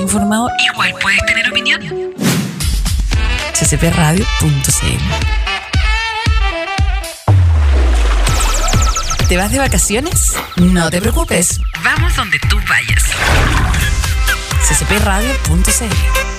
informado, igual puedes tener opinión. ccpradio.cl ¿Te vas de vacaciones? No te preocupes. Vamos donde tú vayas. ccpradio.cl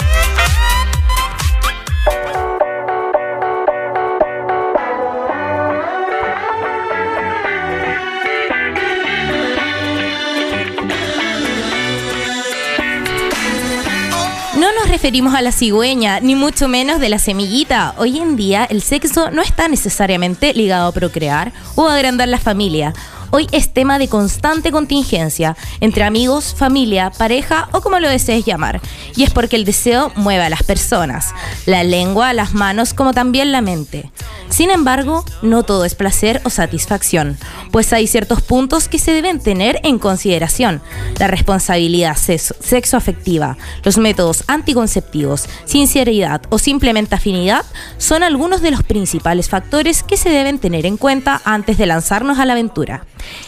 referimos a la cigüeña, ni mucho menos de la semillita. Hoy en día el sexo no está necesariamente ligado a procrear o agrandar la familia hoy es tema de constante contingencia entre amigos, familia, pareja o como lo desees llamar. Y es porque el deseo mueve a las personas, la lengua, las manos, como también la mente. Sin embargo, no todo es placer o satisfacción, pues hay ciertos puntos que se deben tener en consideración. La responsabilidad sexoafectiva, los métodos anticonceptivos, sinceridad o simplemente afinidad son algunos de los principales factores que se deben tener en cuenta antes de lanzarnos a la aventura.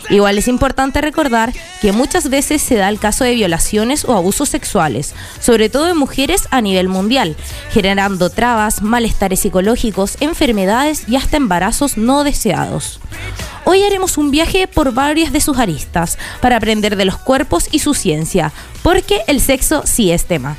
Igual es importante recordar que muchas veces se da el caso de violaciones o abusos sexuales, sobre todo en mujeres a nivel mundial, generando trabas, malestares psicológicos, enfermedades y hasta embarazos no deseados. Hoy haremos un viaje por varias de sus aristas para aprender de los cuerpos y su ciencia, porque el sexo sí es tema.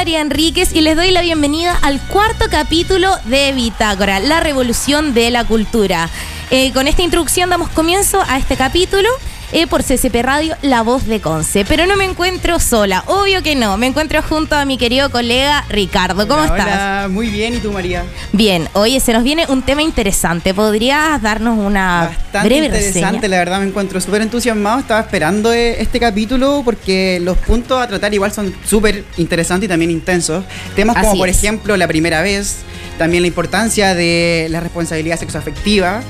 María Enríquez y les doy la bienvenida al cuarto capítulo de Bitácora, la revolución de la cultura. Eh, con esta introducción damos comienzo a este capítulo eh, por CCP Radio, La Voz de Conce. Pero no me encuentro sola, obvio que no. Me encuentro junto a mi querido colega Ricardo. ¿Cómo estás? Hola, muy bien. ¿Y tú, María? Bien. Oye, se nos viene un tema interesante. ¿Podrías darnos una Bastante breve interesante, la verdad. Me encuentro súper entusiasmado. Estaba esperando eh, este capítulo porque los puntos a tratar igual son súper interesantes y también intensos. Temas como, por ejemplo, la primera vez, también la importancia de la responsabilidad sexoafectiva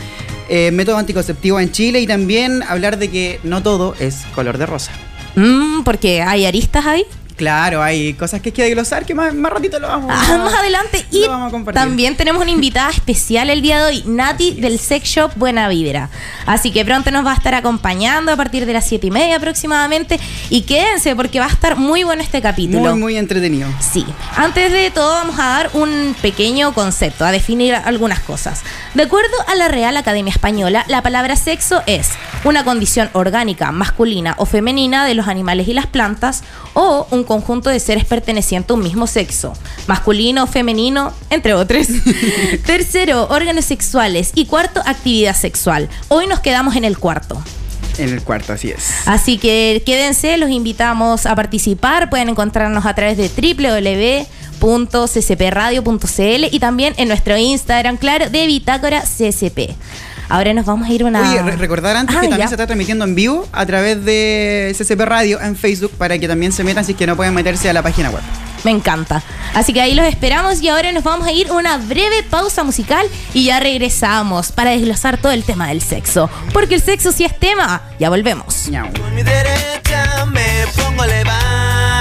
eh, método anticonceptivo en Chile y también hablar de que no todo es color de rosa. Mm, porque hay aristas ahí. Claro, hay cosas que hay que desglosar que más, más ratito lo vamos, ah, más adelante. Y también tenemos una invitada especial el día de hoy, Nati del Sex Shop Buena Vibra. Así que pronto nos va a estar acompañando a partir de las siete y media aproximadamente. Y quédense porque va a estar muy bueno este capítulo. Muy, muy entretenido. Sí. Antes de todo vamos a dar un pequeño concepto, a definir algunas cosas. De acuerdo a la Real Academia Española, la palabra sexo es una condición orgánica masculina o femenina de los animales y las plantas o un conjunto de seres pertenecientes a un mismo sexo, masculino, femenino, entre otros. Tercero, órganos sexuales. Y cuarto, actividad sexual. Hoy nos quedamos en el cuarto. En el cuarto, así es. Así que quédense, los invitamos a participar. Pueden encontrarnos a través de www.ccpradio.cl y también en nuestro Instagram, claro, de Bitácora CCP. Ahora nos vamos a ir una. Oye, recordar antes ah, que también se está transmitiendo en vivo a través de CCP Radio en Facebook para que también se metan si es que no pueden meterse a la página web. Me encanta. Así que ahí los esperamos y ahora nos vamos a ir una breve pausa musical y ya regresamos para desglosar todo el tema del sexo. Porque el sexo sí es tema. Ya volvemos. Con mi derecha me pongo a.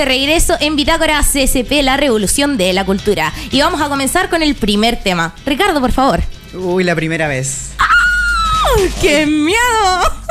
de regreso en Bitácora CSP, la revolución de la cultura. Y vamos a comenzar con el primer tema. Ricardo, por favor. Uy, la primera vez. ¡Qué miedo!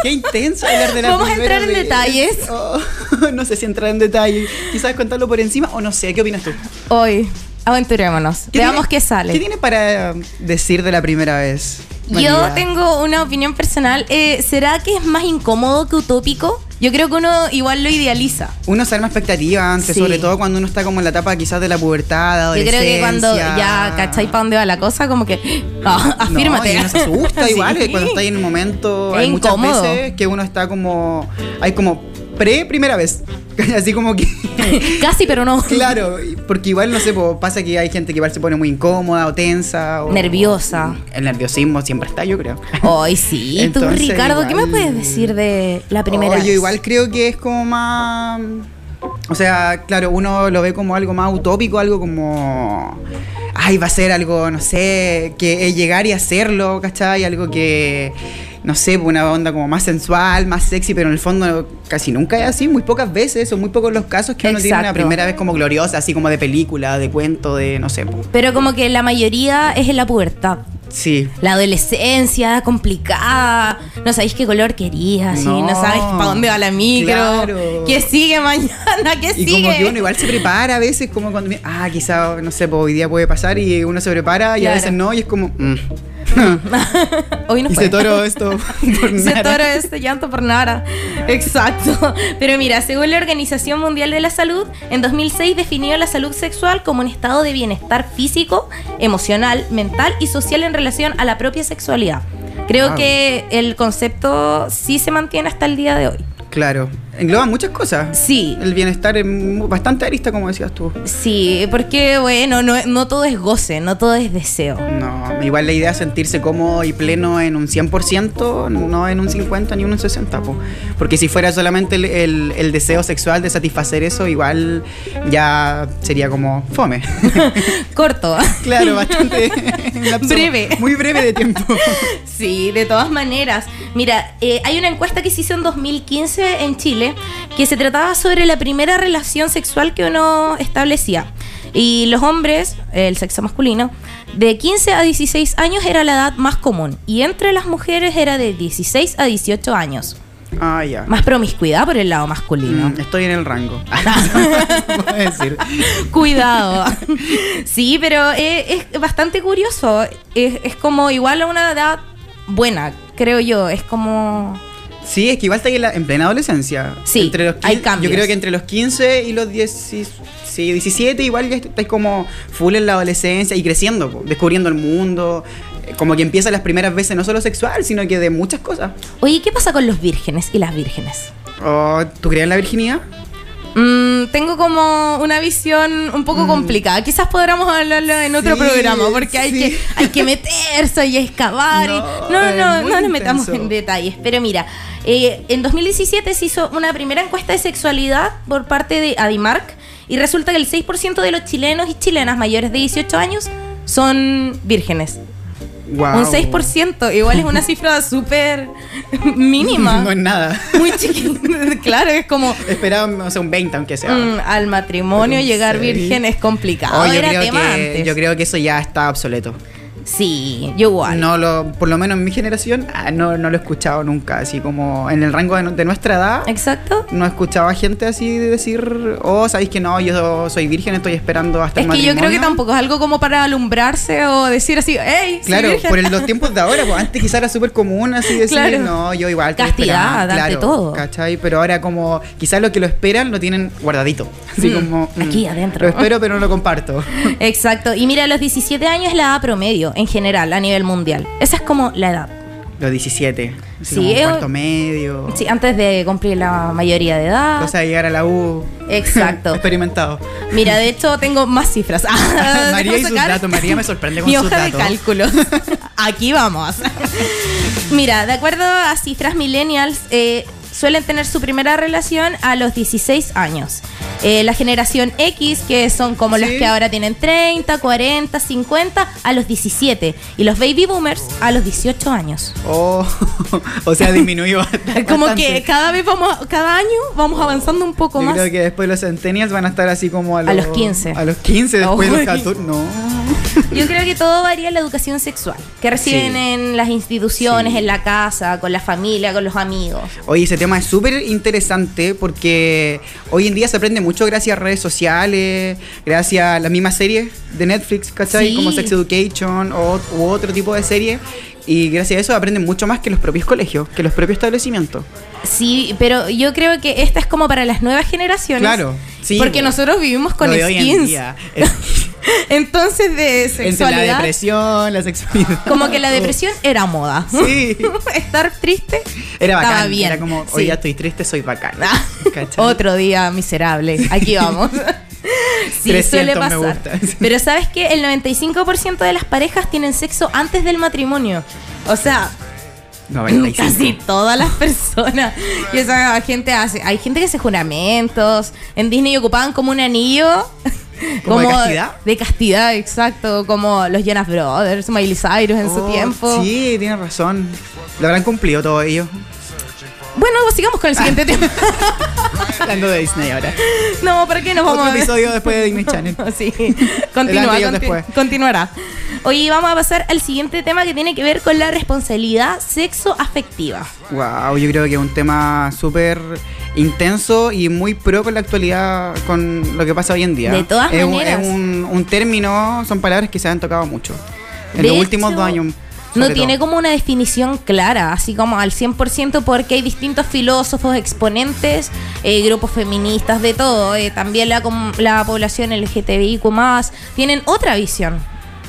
Qué intenso hablar de la Vamos a entrar en vez. detalles. Oh, no sé si entrar en detalle. Quizás contarlo por encima o no sé. ¿Qué opinas tú? Hoy, aventurémonos. ¿Qué Veamos tiene- qué sale. ¿Qué tiene para decir de la primera vez? Yo tengo una opinión personal. Eh, ¿Será que es más incómodo que utópico? Yo creo que uno igual lo idealiza. Uno se arma expectativas antes, Sí. sobre todo cuando uno está como en la etapa quizás de la pubertad, Yo creo que cuando ya cachai para dónde va la cosa, como que. ah, No, afírmate. y uno se asusta Sí. igual, eh, cuando está ahí en un momento. Es hay muchas incómodo. veces que uno está como. Hay como pre primera vez. Así como que. Casi, pero no. claro, porque igual no sé, pasa que hay gente que igual se pone muy incómoda o tensa. O, Nerviosa. El nerviosismo siempre está, yo creo. Ay, sí. Tú, Entonces, Ricardo, ¿qué me puedes decir de la primera Oh, vez? Yo igual creo que es como más. O sea, claro, uno lo ve como algo más utópico, algo como. Ay, va a ser algo, no sé, que es llegar y hacerlo, ¿cachai? Algo que. No sé, una onda como más sensual, más sexy, pero en el fondo casi nunca es así, muy pocas veces, son muy pocos los casos que uno tiene una primera vez como gloriosa, así como de película, de cuento, de no sé. po. Pero como que la mayoría es en la pubertad. Sí. La adolescencia complicada, no sabéis qué color querías, no, No. sabes para dónde va la micro, Claro. qué sigue mañana, qué Y sigue. como que uno igual se prepara a veces, como cuando, ah, quizá, no sé, pues hoy día puede pasar y uno se prepara y a Claro. veces no, y es como, mm. Hoy no y fue. se toro esto por Se nada. toro este llanto por nada. Exacto. Pero mira, según la Organización Mundial de la Salud, en 2006 definió la salud sexual como un estado de bienestar físico, emocional, mental y social en relación a la propia sexualidad. Creo Wow. que el concepto sí se mantiene hasta el día de hoy. Claro. Engloba muchas cosas. Sí. El bienestar es bastante arista, como decías tú. Sí, porque bueno, no, no todo es goce, no todo es deseo. No, igual la idea es sentirse cómodo y pleno en un 100%, no en un 50 ni un 60, po. porque si fuera solamente el, el- el deseo sexual de satisfacer eso, igual ya sería como fome. Corto. claro, bastante Breve. Muy breve de tiempo. Sí, de todas maneras. Mira, eh, hay una encuesta que se hizo en 2015 en Chile que se trataba sobre la primera relación sexual que uno establecía. Y los hombres, el sexo masculino, de 15 a 16 años era la edad más común. Y entre las mujeres era de 16 a 18 años. Ah, ya. Más promiscuidad por el lado masculino. Mm, estoy en el rango. Puedo decir. Cuidado. Sí, pero eh, es bastante curioso. Es, es como igual a una edad buena, creo yo. Es como... Sí, es que igual está en, la- en plena adolescencia. Sí, entre los hay 15 cambios. Yo creo que entre los 15 y los 10, sí, 17 igual ya estáis como full en la adolescencia y creciendo, po, descubriendo el mundo. eh, Como que empieza las primeras veces no solo sexual, sino que de muchas cosas. Oye, ¿qué pasa con los vírgenes y las vírgenes? Oh, ¿Tú crees en la virginidad? Mm, tengo como una visión un poco complicada. Quizás podamos hablarlo en otro Sí, programa, porque hay, que, hay que meterse y excavar. y- No, No, no, no, no nos metamos en detalles. Pero mira, eh, en 2017 se hizo una primera encuesta de sexualidad por parte de Adimark y resulta que el 6% de los chilenos y chilenas mayores de 18 años son vírgenes. Wow. Un 6%, igual es una cifra súper mínima. No es nada. Muy chiquita. claro, es como Esperaba, o sea, un 20 aunque sea. mm, al matrimonio llegar virgen es complicado. Oh, yo, Era creo tema que, antes. yo creo que eso ya está obsoleto. Sí, yo igual. No lo, por lo menos en mi generación, ah, no, no lo he escuchado nunca. Así como en el rango de, de nuestra edad, Exacto. no escuchaba gente así de decir, oh, sabéis que no, yo soy virgen, estoy esperando hasta Es el que yo creo que matrimonio". tampoco es algo como para alumbrarse o decir así, hey, soy Claro, virgen". por el- los tiempos de ahora, pues antes quizás era súper común así decir, Claro. no, yo igual Castidad, esperando". ante todo. ¿cachai? Pero ahora como quizás lo que lo esperan lo tienen guardadito. Así Mm, como... aquí adentro. Lo espero pero no lo comparto. Exacto. Y mira, los 17 años es la edad promedio en general a nivel mundial. Esa es como la edad. Los 17. Así Sí, como cuarto medio. Sí, antes de cumplir la mayoría de edad. Cosa de llegar a la U. Exacto. Experimentado. Mira, de hecho tengo más cifras. Ah, María y sus datos. María me sorprende con Mi sus hoja de datos. cálculos. Aquí vamos. Mira, de acuerdo a cifras millennials, eh, suelen tener su primera relación a los 16 años. Eh, la generación X, que son como los Sí. que ahora tienen 30, 40, 50, a los 17. Y los baby boomers a los 18 años. Oh, o sea, disminuyó bastante. Como que cada vez vamos, cada año vamos avanzando un poco Yo más. creo que después los centennials van a estar así como a los, A los 15. A los 15, después los 14. No. Yo creo que todo varía en la educación sexual que reciben Sí. en las instituciones, Sí. en la casa, con la familia, con los amigos. Oye, ese tema es súper interesante porque hoy en día se aprende mucho gracias a redes sociales, gracias a las mismas series de Netflix, ¿cachai? Sí. Como Sex Education o, u otro tipo de serie. Y gracias a eso aprenden mucho más que los propios colegios, que los propios establecimientos. Sí, pero yo creo que esta es como para las nuevas generaciones. Claro, sí, Porque nosotros vivimos con skins. Entonces, de Entre la sexualidad. depresión, la sexualidad. Como que la depresión era moda. Sí. Estar triste Era bacán. estaba bien. Era como, Sí. hoy ya estoy triste, soy bacán. Ah. Otro día miserable. Aquí vamos. Sí, 300 suele me pasar. gusta. Pero sabes que el 95% de las parejas tienen sexo antes del matrimonio. O sea, 95. casi todas las personas. Y esa gente hace. Hay gente que hace juramentos. En Disney ocupaban como un anillo. ¿Como de castidad? De castidad, exacto. Como los Jonas Brothers, Miley Cyrus en su Oh, tiempo. Sí, tienes razón. Lo habrán cumplido todo ello. Bueno, sigamos con el siguiente tema. Hablando de Disney ahora. No, ¿para qué nos vamos Otro a ver? episodio después de Disney Channel. Sí, continúa, antes y el conti- después. continuará. Hoy vamos a pasar al siguiente tema que tiene que ver con la responsabilidad sexoafectiva. Wow, yo creo que es un tema súper intenso y muy pro con la actualidad, con lo que pasa hoy en día. De todas es un- maneras. es un, un término, son palabras que se han tocado mucho. En De los últimos dos años. No tiene todo. como una definición clara, así como al 100%, porque hay distintos filósofos, exponentes, eh, grupos feministas, de todo. eh, también la, la población LGTBIQ tienen otra visión.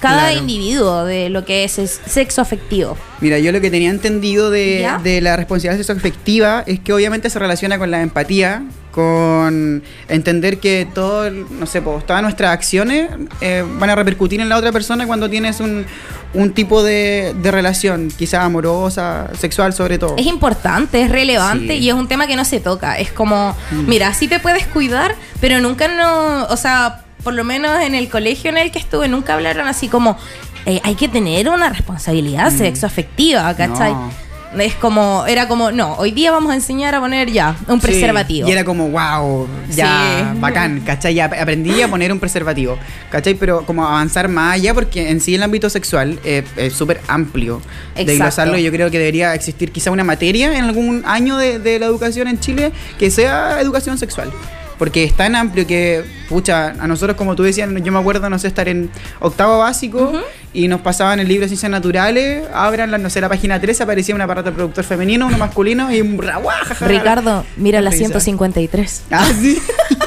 cada Claro. individuo de lo que es, es sexo afectivo. Mira, yo lo que tenía entendido de, de la responsabilidad sexoafectiva es que obviamente se relaciona con la empatía, con entender que todo, no sé, pues, todas nuestras acciones eh, van a repercutir en la otra persona cuando tienes un, un tipo de, de relación, quizás amorosa, sexual sobre todo. Es importante, es relevante Sí. y es un tema que no se toca. Es como, mira, sí te puedes cuidar, pero nunca no, o sea, por lo menos en el colegio en el que estuve, nunca hablaron así como, eh, hay que tener una responsabilidad sexoafectiva, ¿cachai? No. Es como, era como, no, hoy día vamos a enseñar a poner ya un Sí, preservativo. Y era como, wow, ya, Sí. bacán, ¿cachai? Ya aprendí a poner un preservativo, ¿cachai? Pero como avanzar más allá, porque en sí el ámbito sexual eh, es súper amplio de Exacto. glosarlo. y Yo creo que debería existir quizá una materia en algún año de, de la educación en Chile que sea educación sexual. Porque es tan amplio que, pucha, a nosotros, como tú decías, yo me acuerdo, no sé, estar en octavo básico y nos pasaban el libro de ciencias naturales, abran, la, no sé, la página 13, aparecía un aparato reproductor femenino, uno masculino y un. Ricardo, mira la Risa. 153. Ah, sí.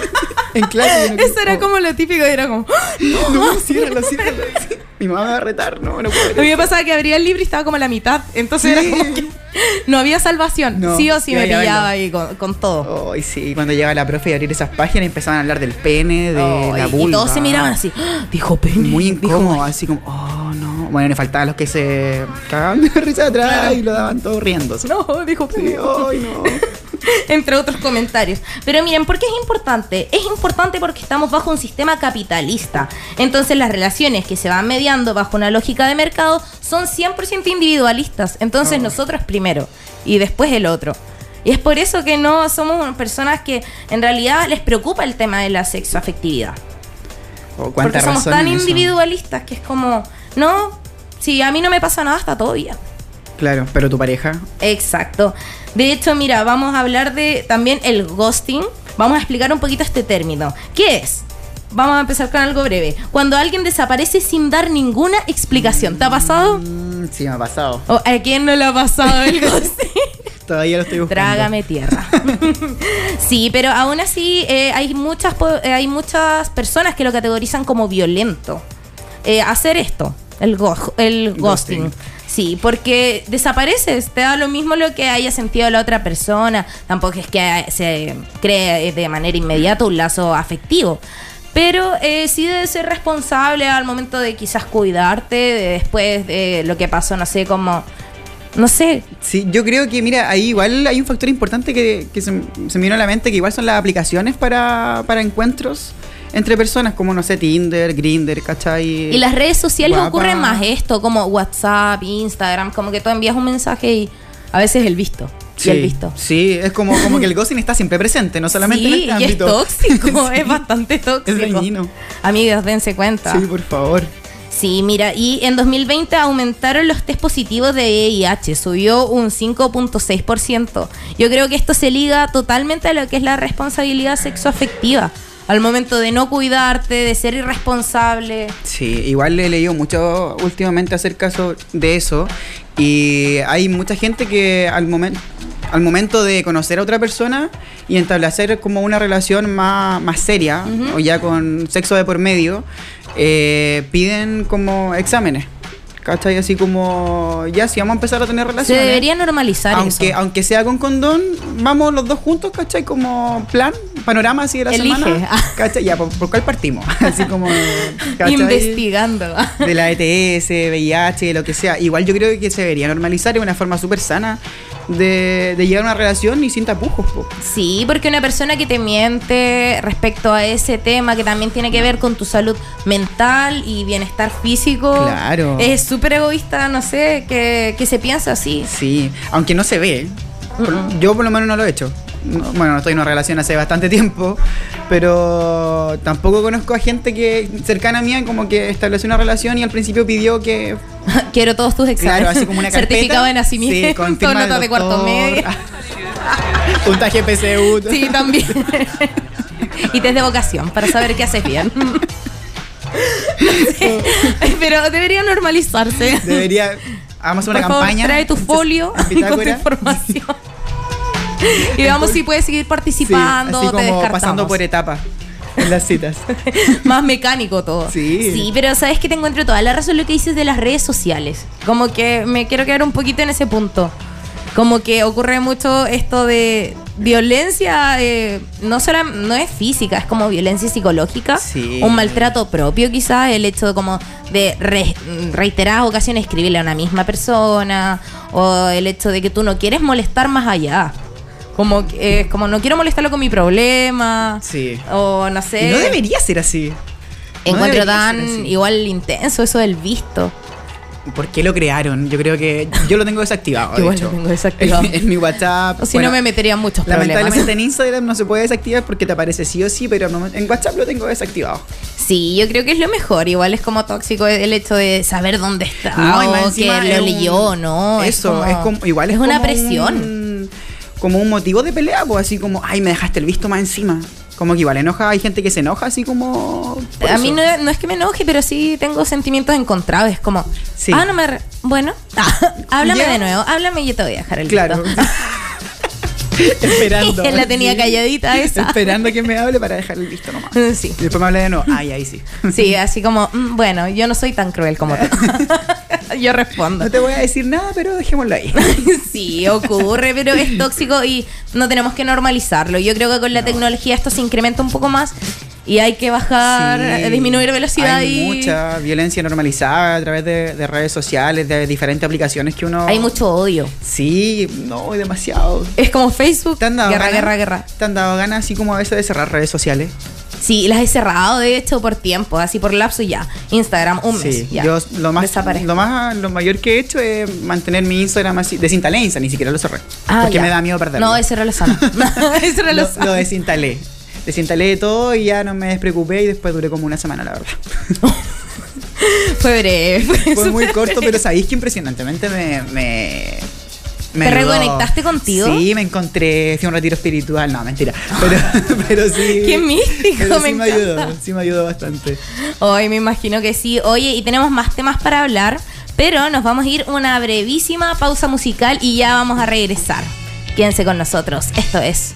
en clase. Eso era como lo típico, era como, No, ciérralo, ciérralo. Sí. Mi mamá me va a retar, no, no puedo. A mí me pasaba que abría el libro y estaba como a la mitad. Entonces Sí. era como que no había salvación. No, sí o sí me pillaba ahí con, con todo. Ay, sí, cuando llegaba la profe y abrir esas páginas empezaban a hablar del pene, de la y vulva. todos se miraban así. "Ah, Dijo pene. Muy dijo incómodo, vulva". así como, oh, no. Bueno, le faltaban los que se cagaban de risa atrás y lo daban todo riéndose. No, dijo Sí, pene. ay, no. Entre otros comentarios. Pero miren, ¿por qué es importante? Es importante porque estamos bajo un sistema capitalista. Entonces las relaciones que se van mediando bajo una lógica de mercado son 100% individualistas. Entonces Oh. nosotros primero y después el otro. Y es por eso que no somos personas que en realidad les preocupa el tema de la sexoafectividad. Oh, Porque somos tan individualistas que es como, no, si a mí no me pasa nada, está todo bien. Claro, pero tu pareja. Exacto. De hecho, mira, vamos a hablar de también el ghosting. Vamos a explicar un poquito este término. ¿Qué es? Vamos a empezar con algo breve. Cuando alguien desaparece sin dar ninguna explicación. ¿Te ha pasado? Mm, sí, me ha pasado. ¿O ¿A quién no le ha pasado el ghosting? Todavía lo estoy buscando. Trágame tierra. sí, pero aún así eh, hay, muchas, eh, hay muchas personas que lo categorizan como violento. Eh, hacer esto, el, go- el ghosting. Ghosting. Sí, porque desapareces, te da lo mismo lo que haya sentido la otra persona, tampoco es que se cree de manera inmediata un lazo afectivo. Pero eh, sí debes ser responsable al momento de quizás cuidarte, de después de lo que pasó, no sé, como, no sé, Sí, yo creo que, mira, ahí igual hay un factor importante que, que se, se me vino a la mente, que igual son las aplicaciones para, para encuentros entre personas, como, no sé, Tinder, Grinder, ¿cachai? Y las redes sociales Guapa. ocurren más esto, como WhatsApp, Instagram, como que tú envías un mensaje y a veces el visto. Sí, Y el visto. sí, es como, como que el ghosting está siempre presente, no solamente sí, en este y es ámbito. tóxico, Sí. es bastante tóxico. Es dañino. Amigos, dense cuenta. Sí, por favor. Sí, mira, y en 2020 aumentaron los test positivos de VIH, subió un 5.6%. Yo creo que esto se liga totalmente a lo que es la responsabilidad sexoafectiva. Al momento de no cuidarte, de ser irresponsable. Sí, igual he leído mucho últimamente acerca so- de eso y hay mucha gente que al momento al momento de conocer a otra persona y establecer como una relación más, más seria o ya con sexo de por medio, eh, piden como exámenes. ¿Cachai? Así como, ya, si vamos a empezar a tener Se relaciones. debería normalizar aunque, eso. aunque sea con condón, vamos los dos juntos, ¿cachai? Como plan, panorama así de la Elige. semana. ¿Cachai? Ya, ¿por, por cuál partimos? Así como. ¿cachai? Investigando. de la ETS, VIH, lo que sea. Igual yo creo que se debería normalizar, es una forma súper sana de, de llegar a una relación y sin tapujos. po. Sí, porque una persona que te miente respecto a ese tema que también tiene que ver con tu salud mental y bienestar físico. Claro. Es súper egoísta, no sé, que, que se piensa así. Sí, aunque no se ve. Yo por lo menos no lo he hecho. No- bueno, no estoy en una relación hace bastante tiempo, pero tampoco conozco a gente que cercana a mí como que estableció una relación y al principio pidió que Quiero todos tus exámenes. Claro, así como una carpeta. Certificado de nacimiento, Sí, con firma notas del de cuarto medio. Puntaje PSU. Sí, también. y test de vocación para saber qué haces bien. Sé, Pero debería normalizarse. Debería. Vamos a una Por favor, campaña. trae tu folio con tu información. y veamos si puedes seguir Sí, participando. así te como descartamos. pasando por etapas. en las citas. más mecánico todo. Sí. Sí, pero sabes que te encuentro toda la razón lo que dices de las redes sociales. Como que me quiero quedar un poquito en ese punto. Como que ocurre mucho esto de violencia, eh, no solo no es física, es como violencia psicológica, Sí. un maltrato propio quizás, el hecho de como de re- reiteradas ocasiones escribirle a una misma persona, o el hecho de que tú no quieres molestar más allá. Como, que, eh, como no quiero molestarlo con mi problema. Sí. O no sé. Y no debería ser así. No Encuentro debería tan igual intenso eso del visto. ¿Por qué lo crearon? Yo creo que yo lo tengo desactivado. de Igual hecho. lo tengo desactivado. En, en mi WhatsApp. O si bueno, no me metería en muchos Lamentablemente problemas. en Instagram no se puede desactivar porque te aparece sí o sí, pero no- en WhatsApp lo tengo desactivado. Sí, yo creo que es lo mejor. Igual es como tóxico el hecho de saber dónde está No, o que lo es un- leyó, ¿no? Eso, es como, igual es, es una como presión. un- como un motivo de pelea, pues así como, ay, me dejaste el visto más encima. Como que igual enoja, hay gente que se enoja así como. por A mí eso. no, no es que me enoje, pero sí tengo sentimientos encontrados. Es como, Sí. ah, no me. re- Bueno, háblame Ya. de nuevo, háblame y yo te voy a dejar el Claro. Esperando. La tenía calladita esa. Esperando que me hable para dejar el visto nomás. Sí. Y después me habla de nuevo. Ay, ahí sí. Sí, así como, mm, bueno, yo no soy tan cruel como tú. yo respondo. No te voy a decir nada, pero dejémoslo ahí. Sí, ocurre, pero es tóxico y no tenemos que normalizarlo. Yo creo que con la tecnología esto se incrementa un poco más y hay que bajar, Sí. eh, disminuir velocidad Hay y mucha violencia normalizada a través de, de redes sociales, de diferentes aplicaciones que uno. hay mucho odio. Sí, no, demasiado. Es como Facebook, ¿Te han dado guerra, ganas? guerra, guerra. ¿Te han dado ganas así como a veces de cerrar redes sociales? Sí, las he cerrado de hecho por tiempo, así por lapso y ya. Instagram, un mes. Sí, ya. yo lo más, lo más, lo mayor que he hecho es mantener mi Instagram así. Desinstalé Insta, ni siquiera lo cerré. Ah, porque ya. me da miedo perderlo. No, ese era lo sano. ese era lo lo, lo desinstalé. Desinstalé todo y ya no me despreocupé y después duré como una semana, la verdad. Fue breve. Fue, Fue muy corto, breve. pero sabéis que impresionantemente me. me me ¿Te ayudó. reconectaste contigo? Sí, me encontré, fui a un retiro espiritual, no, mentira. Pero, pero sí. Qué místico, pero me sí me encanta. ayudó, sí me ayudó bastante. Hoy me imagino que sí. Oye, y tenemos más temas para hablar, pero nos vamos a ir una brevísima pausa musical y ya vamos a regresar. Quédense con nosotros. Esto es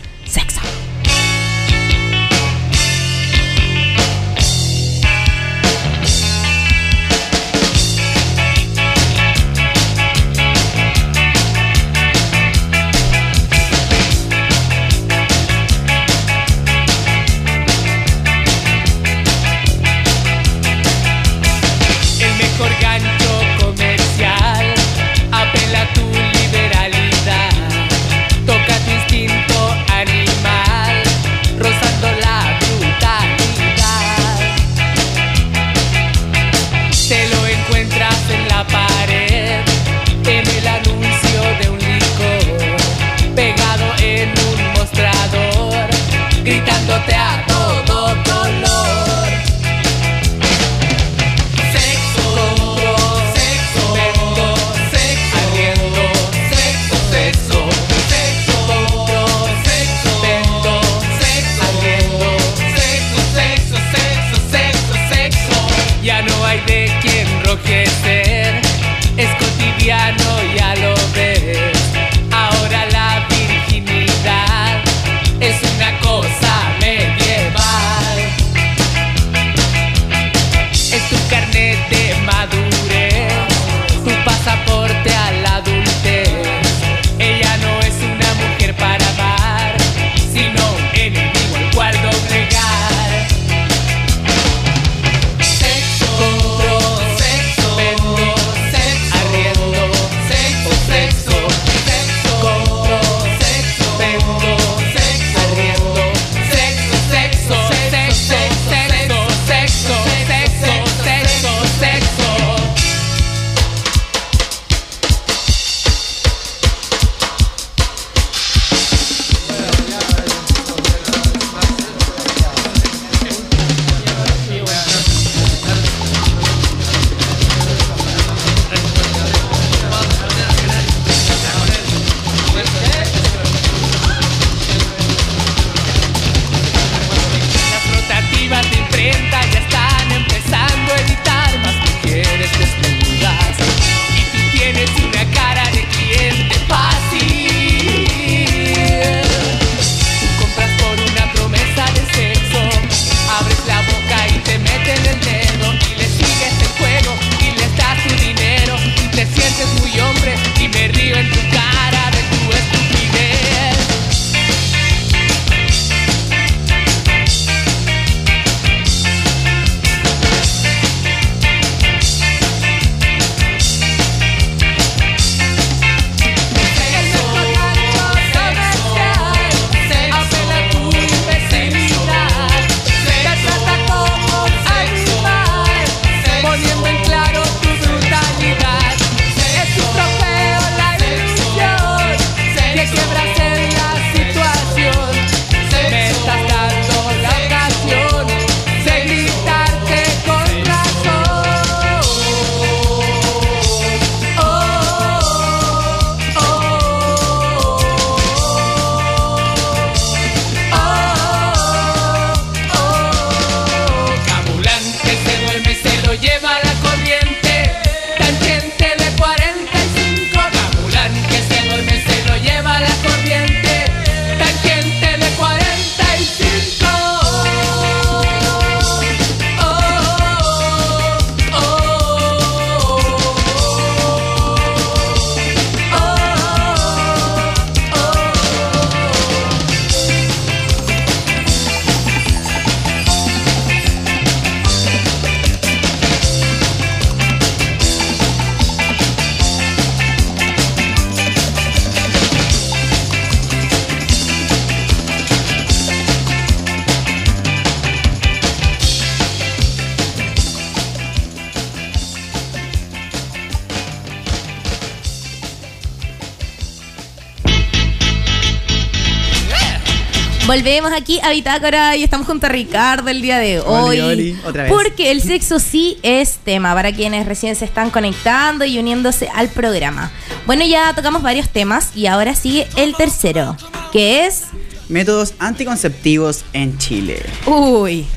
Volvemos aquí a Bitácora y estamos junto a Ricardo el día de hoy. Oli, oli, otra vez. Porque el sexo sí es tema para quienes recién se están conectando y uniéndose al programa. Bueno, ya tocamos varios temas y ahora sigue el tercero, que es. Métodos anticonceptivos en Chile. Uy.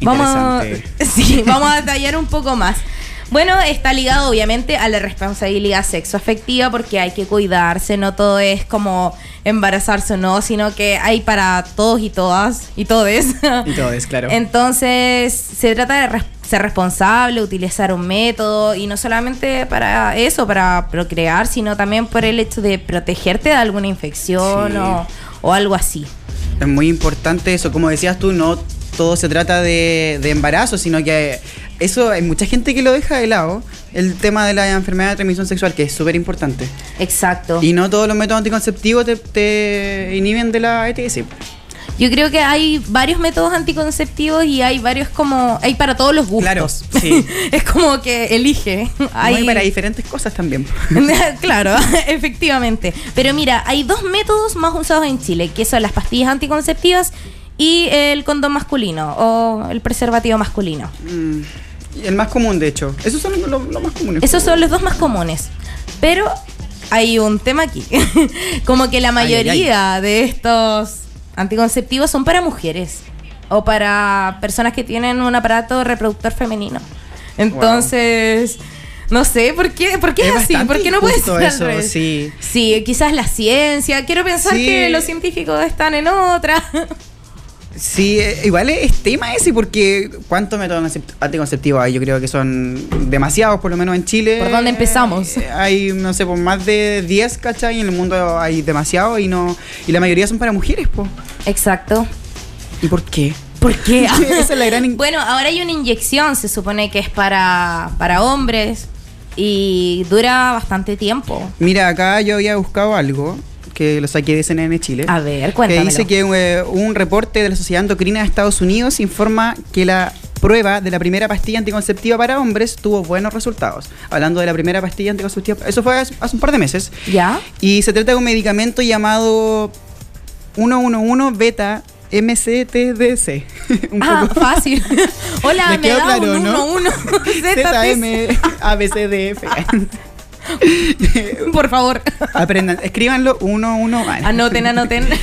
Vamos, sí, vamos a detallar un poco más. Bueno, está ligado obviamente a la responsabilidad sexoafectiva porque hay que cuidarse, no todo es como embarazarse o no, sino que hay para todos y todas y todes. Y todo es claro. Entonces, se trata de res- ser responsable, utilizar un método y no solamente para eso, para procrear, sino también por el hecho de protegerte de alguna infección Sí. o, o algo así. Es muy importante eso, como decías tú, no todo se trata de, de embarazo, sino que eso hay mucha gente que lo deja de lado, el tema de la enfermedad de transmisión sexual, que es súper importante. Exacto. Y no todos los métodos anticonceptivos te, te inhiben de la ETS. Yo creo que hay varios métodos anticonceptivos y hay varios como. Hay para todos los gustos. Claro, sí. es como que elige. Hay para diferentes cosas también. claro, efectivamente. Pero mira, hay dos métodos más usados en Chile, que son las pastillas anticonceptivas y el condón masculino o el preservativo masculino. Mm, el más común, de hecho. Esos son los, los- más comunes. Esos son los dos más comunes. Pero hay un tema aquí. Como que la Ay, ay, mayoría de estos anticonceptivos son para mujeres o para personas que tienen un aparato reproductor femenino. Entonces, no sé, ¿por qué, ¿por qué es, así? ¿Por qué no puede ser al eso, revés? sí. Sí, quizás la ciencia. Quiero pensar Sí. que los científicos están en otra. Sí, eh, igual es tema ese porque ¿cuántos métodos anticoncep- anticonceptivos hay? Yo creo que son demasiados, por lo menos en Chile. ¿Por dónde empezamos? Eh, Hay, no sé, por más de 10, ¿cachai? En el mundo hay demasiados y no y la mayoría son para mujeres, po. Exacto. ¿Y por qué? ¿Por qué? Esa es la gran Bueno, ahora hay una inyección, se supone que es para, para hombres y dura bastante tiempo. Mira, acá yo había buscado algo que lo saqué de CNN Chile. A ver, que cuéntamelo. dice que eh, un reporte de la Sociedad Endocrina de Estados Unidos informa que la prueba de la primera pastilla anticonceptiva para hombres tuvo buenos resultados. Hablando de la primera pastilla anticonceptiva, eso fue hace hace un par de meses. ¿Ya? Y se trata de un medicamento llamado 111 beta MCTDC. un Ah, poco- fácil. Hola, ¿Les me quedó da claro, un no? 1 1 ZM ABCDF. Por favor. Aprendan, escríbanlo 11. Anoten, anoten.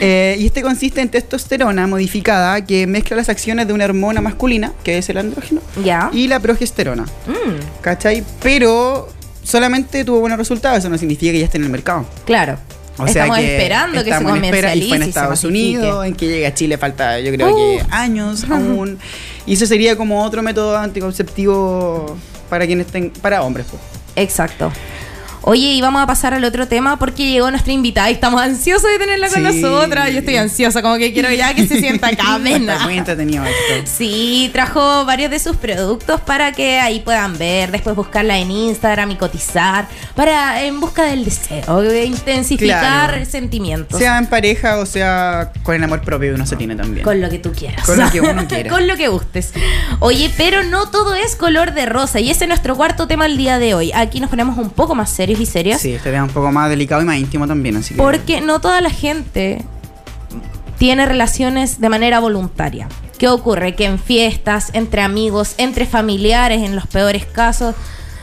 Eh, y este consiste en testosterona modificada que mezcla las acciones de una hormona masculina, que es el andrógeno, ¿Ya? y la progesterona. Mm, ¿Cachai? Pero solamente tuvo buenos resultados, eso no significa que ya esté en el mercado. claro. O sea Estamos que esperando que se estamos espera, comercialice y fue en se Estados. Unidos, en que llegue a Chile falta yo creo Uh. que años aún. Y eso sería como otro método anticonceptivo para quienes estén, para hombres. pues. Exacto. Oye, y vamos a pasar al otro tema porque llegó nuestra invitada y estamos ansiosos de tenerla con Sí. nosotras. Yo estoy ansiosa, como que quiero ya que se sienta acá. Está muy entretenido esto. Sí, trajo varios de sus productos para que ahí puedan ver, después buscarla en Instagram y cotizar, para en busca del deseo, de intensificar Claro. sentimientos. Sea en pareja o sea con el amor propio uno se tiene también. Con lo que tú quieras. Con lo que uno quiera. Con lo que gustes. Oye, pero no todo es color de rosa. Y ese es nuestro cuarto tema el día de hoy. Aquí nos ponemos un poco más serios y serias. Sí, este tema un poco más delicado y más íntimo también, así que. Porque no toda la gente tiene relaciones de manera voluntaria. ¿Qué ocurre? Que en fiestas, entre amigos, entre familiares, en los peores casos,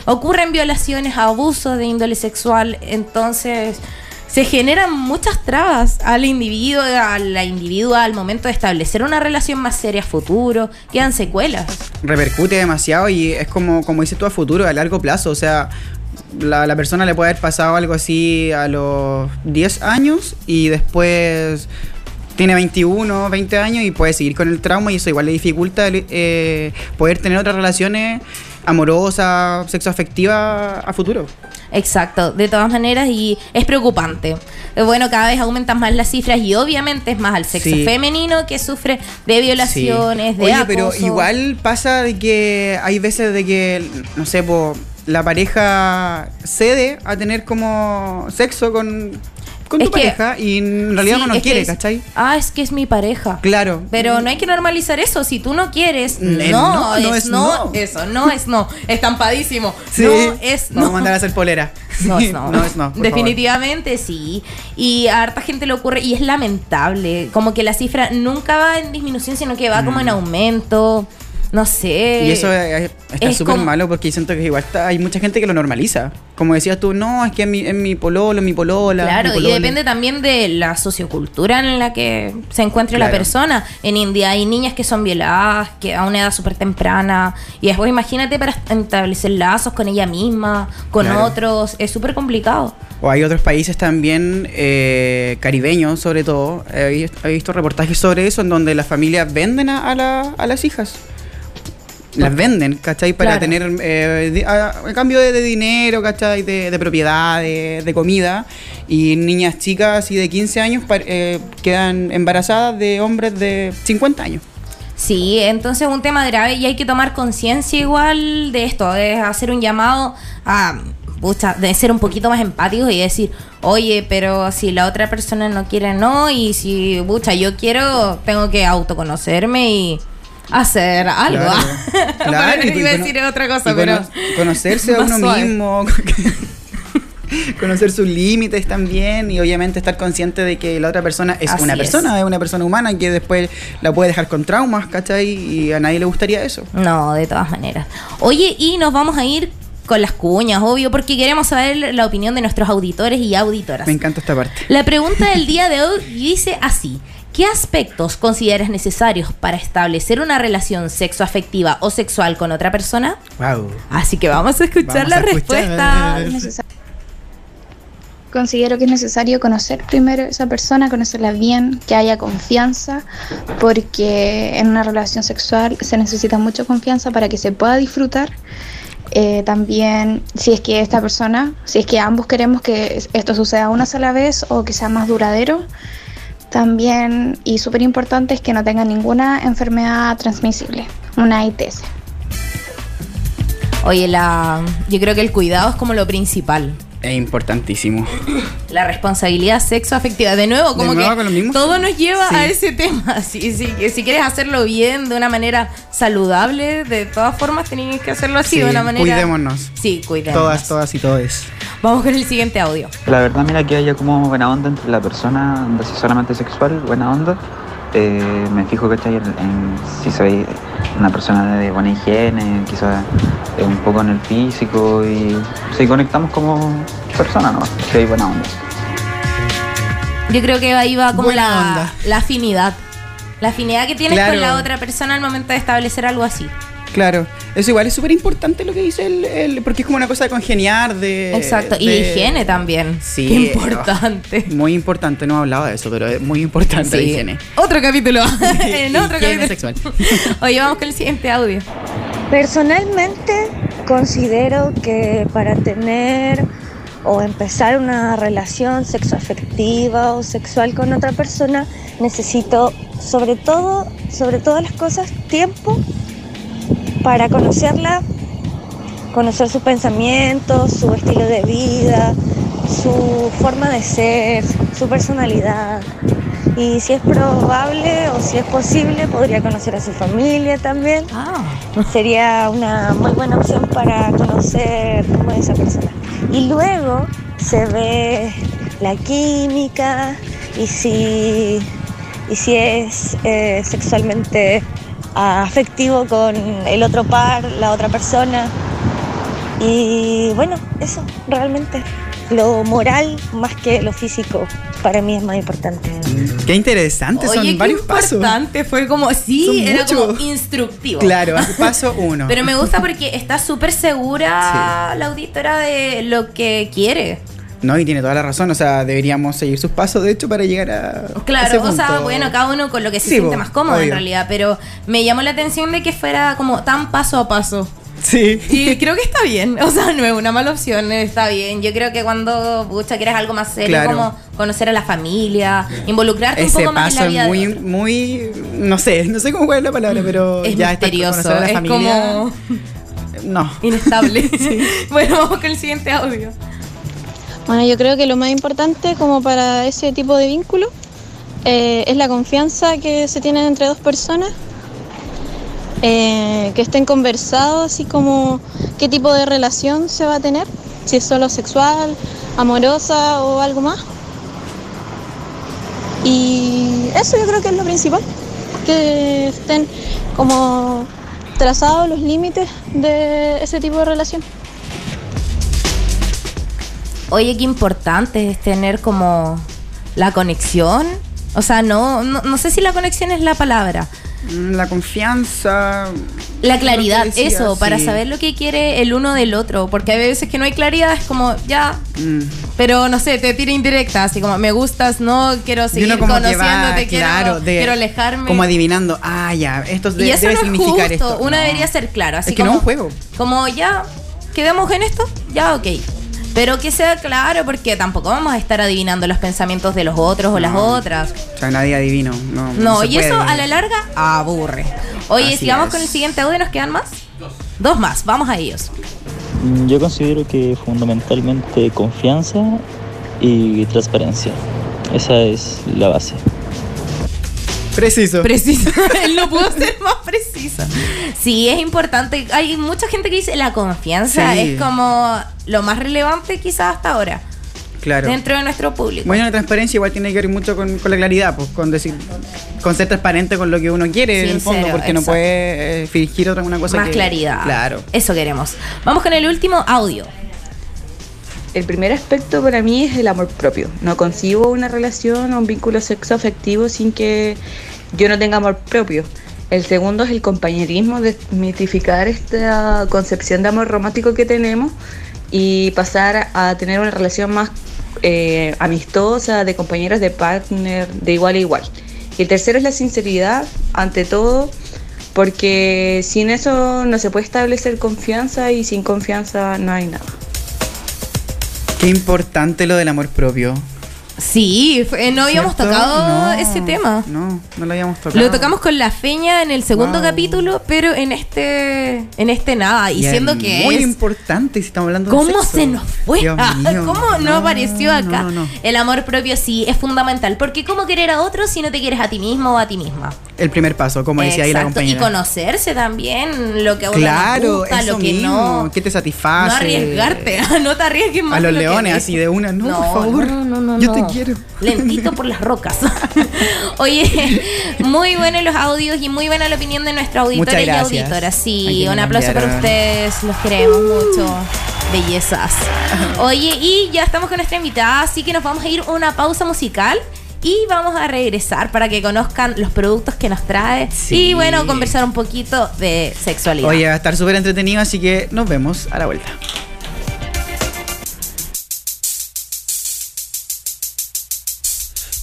ocurren violaciones, abusos de índole sexual. Entonces, se generan muchas trabas al individuo, a la individua al momento de establecer una relación más seria a futuro. Quedan secuelas. repercute demasiado y es como, como dices tú a futuro, a largo plazo. O sea, la, la persona le puede haber pasado algo así a los 10 años y después tiene 21, 20 años y puede seguir con el trauma y eso igual le dificulta eh, poder tener otras relaciones amorosas, sexoafectivas a futuro. Exacto, de todas maneras y es preocupante. Eh, Bueno, cada vez aumentan más las cifras y obviamente es más al sexo Sí. femenino que sufre de violaciones, Sí. de Oye, acoso. pero igual pasa de que hay veces de que, no sé, po, la pareja cede a tener como sexo con, con Es tu que- pareja y en realidad Sí, no es que quiere, es- ¿cachai? Ah, es que es mi pareja. Claro. Pero no hay que normalizar eso. Si tú no quieres, Mm, es no, no, no es es no. no. Eso, no es no. Estampadísimo. Sí. No es no. Vamos a mandar a hacer polera. No es no. No es no. Definitivamente sí. Y a harta gente le ocurre y es lamentable. Como que la cifra nunca va en disminución, sino que va como en aumento. No sé. Y eso eh, está es súper como- malo porque siento que igual está- hay mucha gente que lo normaliza. Como decías tú, no, es que es mi, es mi pololo, mi polola. Claro, mi y depende también de la sociocultura en la que se encuentre la persona. En India hay niñas que son violadas que a una edad súper temprana. Y después imagínate para establecer lazos con ella misma, con Claro. otros. Es súper complicado. O hay otros países también, eh, caribeños sobre todo, he, vis- he visto reportajes sobre eso, en donde las familias venden a, a la- a las hijas. Las venden, ¿cachai? Para Claro. tener, eh, a, a cambio de, de dinero, ¿cachai? De, de propiedad, de, de comida. Y niñas chicas así de 15 años eh, quedan embarazadas de hombres de 50 años. Sí, entonces es un tema grave y hay que tomar conciencia igual de esto, de hacer un llamado a, pucha, de ser un poquito más empáticos y decir, oye, pero si la otra persona no quiere, no, y si, pucha, yo quiero, tengo que autoconocerme y hacer algo. Claro. Claro, y iba a decir otra cosa, pero... cono- conocerse a uno suave. mismo. conocer sus límites también y obviamente estar consciente de que la otra persona es Así una es. persona, es una persona humana que después la puede dejar con traumas, ¿cachai? Y a nadie le gustaría eso. No, de todas maneras. Oye, y nos vamos a ir con las cuñas, obvio, porque queremos saber la opinión de nuestros auditores y auditoras. Me encanta esta parte. La pregunta del día de hoy dice así. ¿Qué aspectos consideras necesarios para establecer una relación sexoafectiva o sexual con otra persona? Wow. Así que vamos a escuchar Vamos la a escuchar. respuesta. Necesa- Considero que es necesario conocer primero a esa persona, conocerla bien, que haya confianza, porque en una relación sexual se necesita mucha confianza para que se pueda disfrutar. Eh, también, si es que esta persona, si es que ambos queremos que es- esto suceda una sola vez o que sea más duradero, también, y súper importante, es que no tenga ninguna enfermedad transmisible, una ITS. Oye, la, yo creo que el cuidado es como lo principal. Es importantísimo. La responsabilidad sexoafectiva. De nuevo, como nuevo que todo nos lleva Sí. a ese tema. Si, si, si quieres hacerlo bien, de una manera saludable, de todas formas tienes que hacerlo así, Sí, de una manera... cuidémonos. Sí, cuidémonos. Todas, todas y todos. Vamos con el siguiente audio. La verdad, mira que haya como buena onda entre la persona, onda si solamente sexual, buena onda. Eh, me fijo, ¿cachai? En, en si soy una persona de buena higiene, quizás eh, un poco en el físico y si conectamos como persona, ¿no? Si hay buena onda. Yo creo que ahí va como Buena la, onda. la afinidad. La afinidad que tienes Claro. con la otra persona al momento de establecer algo así. Claro. Eso igual es súper importante lo que dice el, el- Porque es como una cosa de congeniar, de. Exacto. Y de- higiene también. Sí. Qué importante. Muy importante, no he hablado de eso, pero es muy importante la higiene. Otro capítulo. en otro Higiene capítulo. sexual. Oye, vamos con el siguiente audio. Personalmente considero que para tener o empezar una relación sexoafectiva o sexual con otra persona necesito sobre todo, sobre todas las cosas, tiempo para conocerla, conocer sus pensamientos, su estilo de vida, su forma de ser, su personalidad. Y si es probable o si es posible, podría conocer a su familia también Ah. sería una muy buena opción para conocer cómo es esa persona. Y luego se ve la química y si, y si es eh, sexualmente afectivo con el otro par, la otra persona. Y bueno, eso realmente. Lo moral más que lo físico para mí es más importante. Qué interesante, Oye, son qué varios pasos. importante. Fue como, sí, Son era como instructivo. Claro, paso uno. Pero me gusta porque está súper segura la auditora de lo que quiere. No, y tiene toda la razón, o sea, deberíamos seguir sus pasos, de hecho, para llegar a. ese Claro, o sea, punto. bueno, cada uno con lo que se Sí, siente más cómodo en obvio. realidad, pero me llamó la atención de que fuera como tan paso a paso. Sí. Y creo que está bien, o sea, no es una mala opción, está bien. Yo creo que cuando, pucha, quieres algo más serio, Claro. como conocer a la familia, involucrarte un Ese poco más en la vida de muy, muy. No sé, no sé cómo cuál es la palabra, pero. Es ya misterioso, a la es familia, como No. inestable. Bueno, vamos con el siguiente audio. Bueno, yo creo que lo más importante como para ese tipo de vínculo eh, es la confianza que se tiene entre dos personas, eh, que estén conversados así como qué tipo de relación se va a tener, si es solo sexual, amorosa o algo más. Y eso yo creo que es lo principal, que estén como trazados los límites de ese tipo de relación. Oye, qué importante es tener como la conexión. O sea, no, no, no sé si la conexión es la palabra. La confianza. La claridad, decía, eso, para saber lo que quiere el uno del otro. Porque hay veces que no hay claridad, es como, ya. Mm. Pero no sé, te tira indirecta, así como, me gustas, no, quiero seguir conociéndote, va, quiero, claro, de- quiero alejarme. Como adivinando, ah, ya, esto de- y eso debe no es significar justo, esto. uno No. debería ser claro. Así Es que no como, es un juego. Como ya, quedamos en esto, ya ok. Pero que sea claro, porque tampoco vamos a estar adivinando los pensamientos de los otros o las No. otras. O sea, nadie adivino. No, No, y eso a la larga aburre. Oye, Así sigamos es. con el siguiente audio, ¿nos quedan más? Dos más, vamos a ellos. Mm, Yo considero que fundamentalmente confianza y transparencia. Esa es la base. Preciso. Preciso. Él no pudo ser más preciso. Sí, es importante. Hay mucha gente que dice la confianza Sí. es como lo más relevante quizás hasta ahora Claro. dentro de nuestro público. Bueno, la transparencia igual tiene que ver mucho con, con la claridad, pues, con decir, con ser transparente con lo que uno quiere en el fondo, porque no puede eh, fingir otra una cosa más que- claridad. Claro. Eso queremos. Vamos con el último audio. El primer aspecto para mí es el amor propio. No concibo una relación o un vínculo sexoafectivo sin que yo no tenga amor propio. El segundo es el compañerismo, desmitificar esta concepción de amor romántico que tenemos y pasar a tener una relación más eh, amistosa, de compañeros, de partner, de igual a igual. Y el tercero es la sinceridad, ante todo, porque sin eso no se puede establecer confianza y sin confianza no hay nada. Qué importante lo del amor propio. Sí, fue- no habíamos ¿Cierto? tocado No, ese tema. No, no lo habíamos tocado. Lo tocamos con la feña en el segundo Wow. capítulo, pero en este en este nada. Y, siendo que muy es importante si estamos hablando de ¿Cómo sexo. se nos fue? Mío. ¿Cómo no, No, apareció acá? no. El amor propio sí es fundamental. Porque ¿cómo querer a otro si no te quieres a ti mismo o a ti misma? El primer paso, como decía ahí la Exacto. Y compañera. conocerse también, lo que a uno Claro, gusta, eso lo que mismo. no. ¿Qué te satisface? No arriesgarte, no te arriesgues más. A los lo leones, así de una. No, No, por favor. no, no, no, Yo te quiero. Lentito por las rocas. Oye, muy buenos los audios y muy buena la opinión de nuestros auditores y auditoras. Sí, un aplauso para ustedes. Los queremos mucho. Bellezas. Oye, y ya estamos con nuestra invitada, así que nos vamos a ir a una pausa musical. Y vamos a regresar para que conozcan los productos que nos trae. Sí. Y bueno, conversar un poquito de sexualidad. Oye, va a estar súper entretenido, así que nos vemos a la vuelta.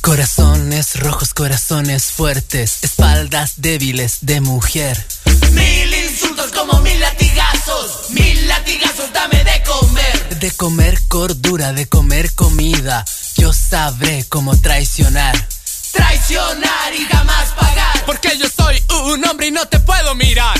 Corazones rojos, corazones fuertes, espaldas débiles de mujer. Mil insultos como mil latigazos, mil latigazos dame de comer. De comer cordura, de comer comida, yo sabré cómo traicionar. Traicionar y jamás pagar. Porque yo soy un hombre y no te puedo mirar.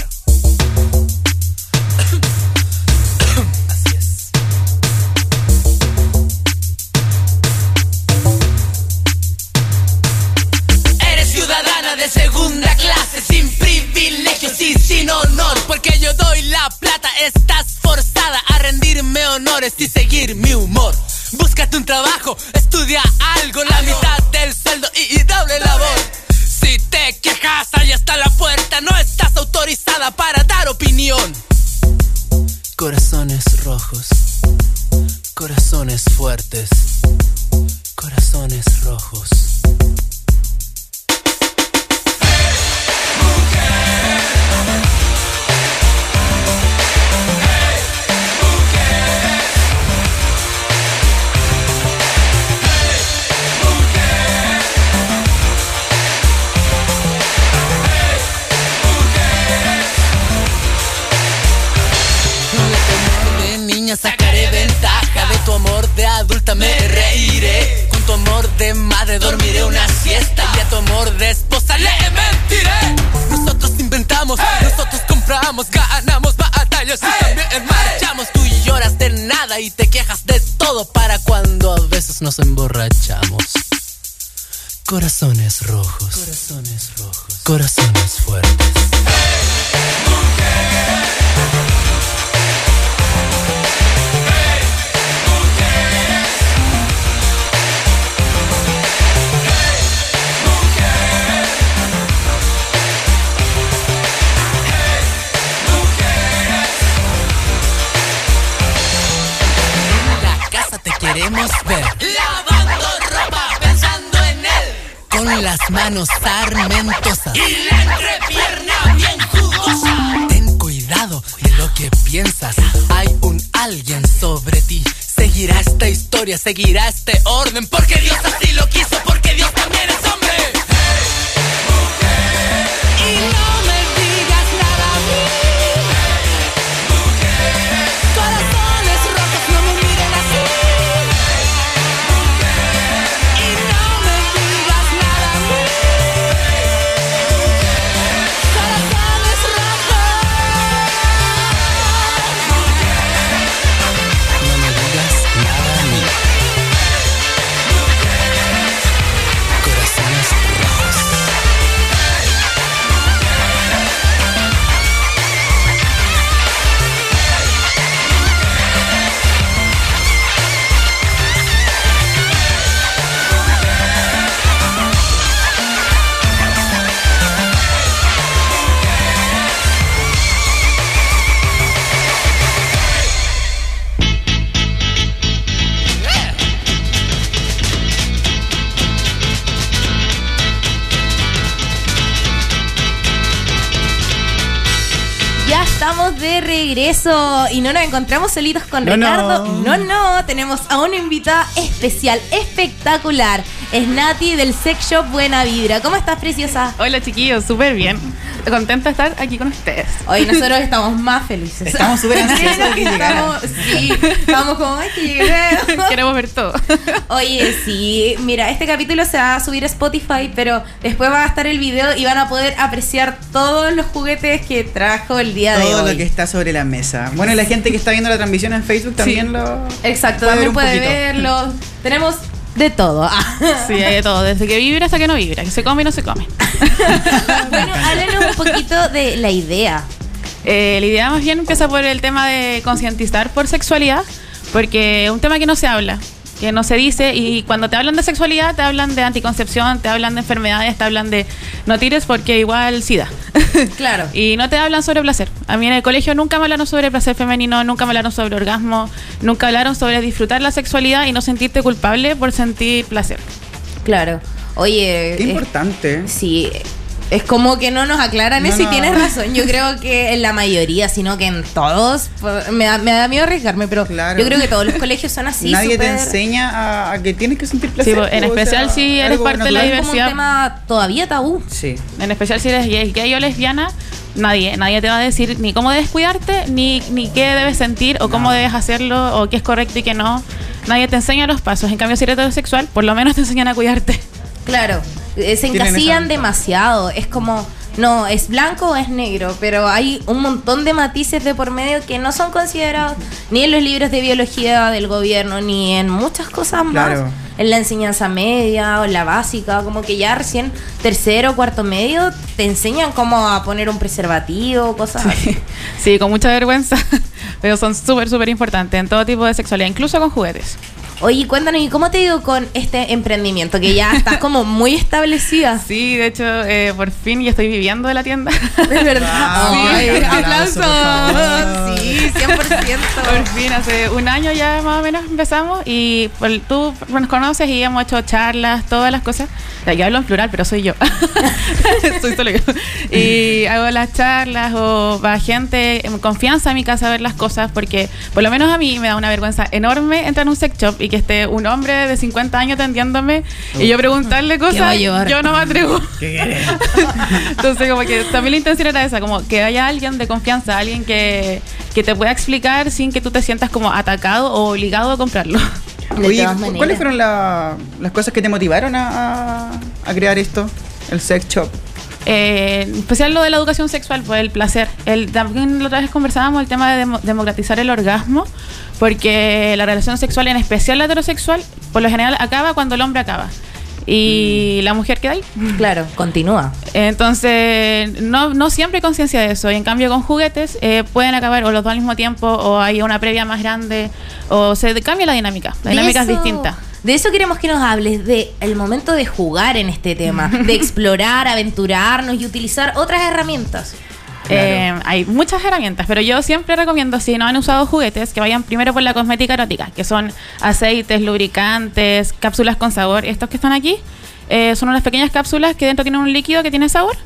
Eres ciudadana de segunda clase, sin privilegios y sin honor. Porque yo doy la plata, estás forzada a rendirme honores y seguir mi humor. Búscate un trabajo, estudia algo, la mitad del sueldo y, y doble labor. Si te quejas, ahí está la puerta, no estás autorizada para dar opinión. Corazones rojos, corazones fuertes, corazones rojos. Corazones rojos. Corazones historia, regreso y no nos encontramos solitos con No, Ricardo. no. No, no, tenemos a una invitada especial, espectacular. Es Nati del Sex Shop Buena Vibra. ¿Cómo estás, preciosa? Hola chiquillos, súper bien. Contenta de estar aquí con ustedes. Hoy nosotros estamos más felices. Estamos súper ansiosos de que llegaran. Estamos- Sí, estamos como, ay, que llegue". Queremos ver todo. Oye, sí, mira, este capítulo se va a subir a Spotify, pero después va a estar el video y van a poder apreciar todos los juguetes que trajo el día de Todo hoy. lo que está sobre la mesa. Bueno, y la gente que está viendo la transmisión en Facebook también lo. Exacto, puede ver también puede verlo. Tenemos de todo. Sí, hay de todo, desde que vibra hasta que no vibra, que se come y no se come. bueno, háblanos un poquito de la idea. Eh, la idea más bien empieza por el tema de concientizar por sexualidad, porque es un tema que no se habla, que no se dice, y cuando te hablan de sexualidad, te hablan de anticoncepción, te hablan de enfermedades, te hablan de no tires porque igual SIDA. Claro. Y no te hablan sobre placer. A mí en el colegio nunca me hablaron sobre placer femenino, nunca me hablaron sobre orgasmo, nunca hablaron sobre disfrutar la sexualidad y no sentirte culpable por sentir placer. Claro. Oye. Qué es- importante. Sí. Es como que no nos aclaran No, eso y no. tienes razón. Yo creo que en la mayoría, sino que en todos, me da, me da miedo arriesgarme, pero yo creo que todos los colegios son así. Nadie te enseña a, a que tienes que sentir placer. Sí, pues, en o especial sea, si eres parte de la natural. Es como un diversidad. tema todavía tabú. Sí. En especial si eres gay gay o lesbiana, nadie, nadie te va a decir ni cómo debes cuidarte, ni, ni qué debes sentir, o cómo debes hacerlo, o qué es correcto y qué no. Nadie te enseña los pasos. En cambio, si eres heterosexual, por lo menos te enseñan a cuidarte. Claro, eh, se encasillan demasiado. Es como, no, es blanco o es negro, pero hay un montón de matices de por medio que no son considerados ni en los libros de biología del gobierno, ni en muchas cosas Claro. más. En la enseñanza media o en la básica, como que ya recién tercero o cuarto medio te enseñan cómo a poner un preservativo, cosas así. Sí, con mucha vergüenza, pero son súper, súper importantes en todo tipo de sexualidad, incluso con juguetes. Oye, cuéntanos, ¿y cómo te ha ido con este emprendimiento? Que ya estás como muy establecida. Sí, de hecho, eh, por fin ya estoy viviendo de la tienda. De verdad. Sí, Ay, aplauso. aplausos. Sí, 100%. Por fin, hace un año ya más o menos empezamos y pues, tú nos conoces y hemos hecho charlas, todas las cosas. O sea, yo hablo en plural, pero soy yo. soy solo yo. Y hago las charlas o va gente en confianza a mi casa a ver las cosas porque por lo menos a mí me da una vergüenza enorme entrar en un sex shop y que esté un hombre de 50 años atendiéndome y yo preguntarle cosas, yo no me atrevo. Entonces, como que también la intención era esa, como que haya alguien de confianza, alguien que, que te pueda explicar sin que tú te sientas como atacado o obligado a comprarlo. Oye, ¿cuáles fueron la- las cosas que te motivaron a crear esto? El sex shop. Eh, especial lo de la educación sexual, pues el placer. El, también la otra vez conversábamos el tema de demo- democratizar el orgasmo, porque la relación sexual, en especial la heterosexual, por lo general acaba cuando el hombre acaba. Y la mujer queda ahí. Claro, continúa. Entonces, no, no siempre hay conciencia de eso. Y en cambio, con juguetes eh, pueden acabar o los dos al mismo tiempo, o hay una previa más grande, o se cambia la dinámica. La De dinámica es eso- distinta. De eso queremos que nos hables, de el momento de jugar en este tema, de explorar, aventurarnos y utilizar otras herramientas. Eh, hay muchas herramientas, pero yo siempre recomiendo, si no han usado juguetes, que vayan primero por la cosmética erótica, que son aceites, lubricantes, cápsulas con sabor. Estos que están aquí eh, son unas pequeñas cápsulas que dentro tienen un líquido que tiene sabor.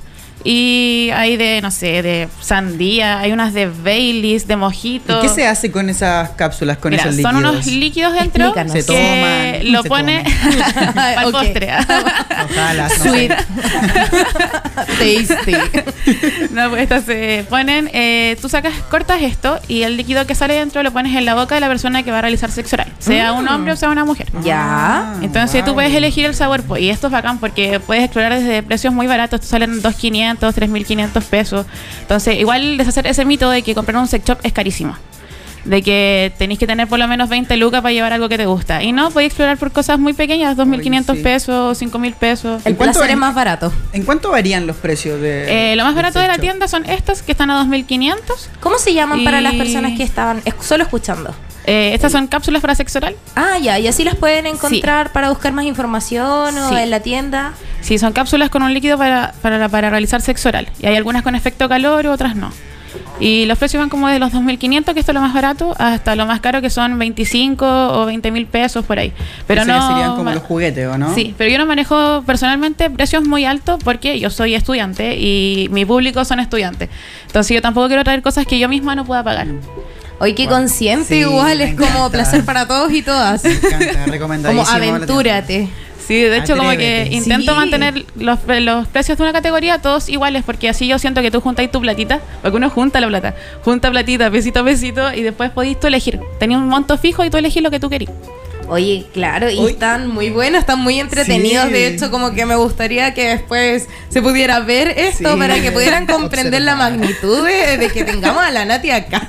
Y hay de, no sé, de sandía, hay unas de Baileys, de mojito. ¿Y qué se hace con esas cápsulas, con Mira, esos son líquidos? unos líquidos dentro Explícanos. Se que toman, lo se pone Ok. postre. Ojalá, no sé. Sweet. Tasty. No, pues estas se ponen, eh, tú sacas, cortas esto y el líquido que sale dentro lo pones en la boca de la persona que va a realizar sexo oral, sea un hombre o sea una mujer. Ya. Entonces tú wow. puedes elegir el sabor pues, y esto es bacán porque puedes explorar desde precios muy baratos, te salen 2.500, 3.500 pesos. Entonces igual deshacer ese mito de que comprar un sex shop es carísimo. De que tenéis que tener por lo menos 20 lucas para llevar algo que te gusta. Y no, podéis explorar por cosas muy pequeñas, 2.500 Oye, sí. pesos, 5.000 pesos. El placer es más barato. ¿En cuánto varían los precios de Eh, lo más barato de la tienda son estas que están a 2.500. ¿Cómo se llaman para las personas que estaban es- solo escuchando? Eh, estas son cápsulas para sexo oral. Ah, ya, y así las pueden encontrar para buscar más información o Sí. en la tienda. Sí, son cápsulas con un líquido para, para, para realizar sexo oral. Y hay algunas con efecto calor, otras no. Y los precios van como de los 2.500, que esto es lo más barato, hasta lo más caro, que son 25 o 20 mil pesos por ahí. Pero no. serían como los juguetes, ¿o no? Sí, pero yo no manejo personalmente precios muy altos porque yo soy estudiante y mi público son estudiantes. Entonces yo tampoco quiero traer cosas que yo misma no pueda pagar. Oye, qué Wow. consciente Sí, igual, es como placer para todos y todas. Me encanta, como aventúrate. Sí, de hecho como que intento Sí. mantener los, los precios de una categoría todos iguales porque así yo siento que tú juntáis tu platita, porque uno junta la plata, junta platita, pesito a pesito y después podéis tú elegir. Tenías un monto fijo y tú elegís lo que tú querís. Oye, claro, y Hoy- están muy buenos, están muy entretenidos. Sí. De hecho, como que me gustaría que después se pudiera ver esto Sí. para que pudieran comprender la magnitud de, de que tengamos a la Nati acá.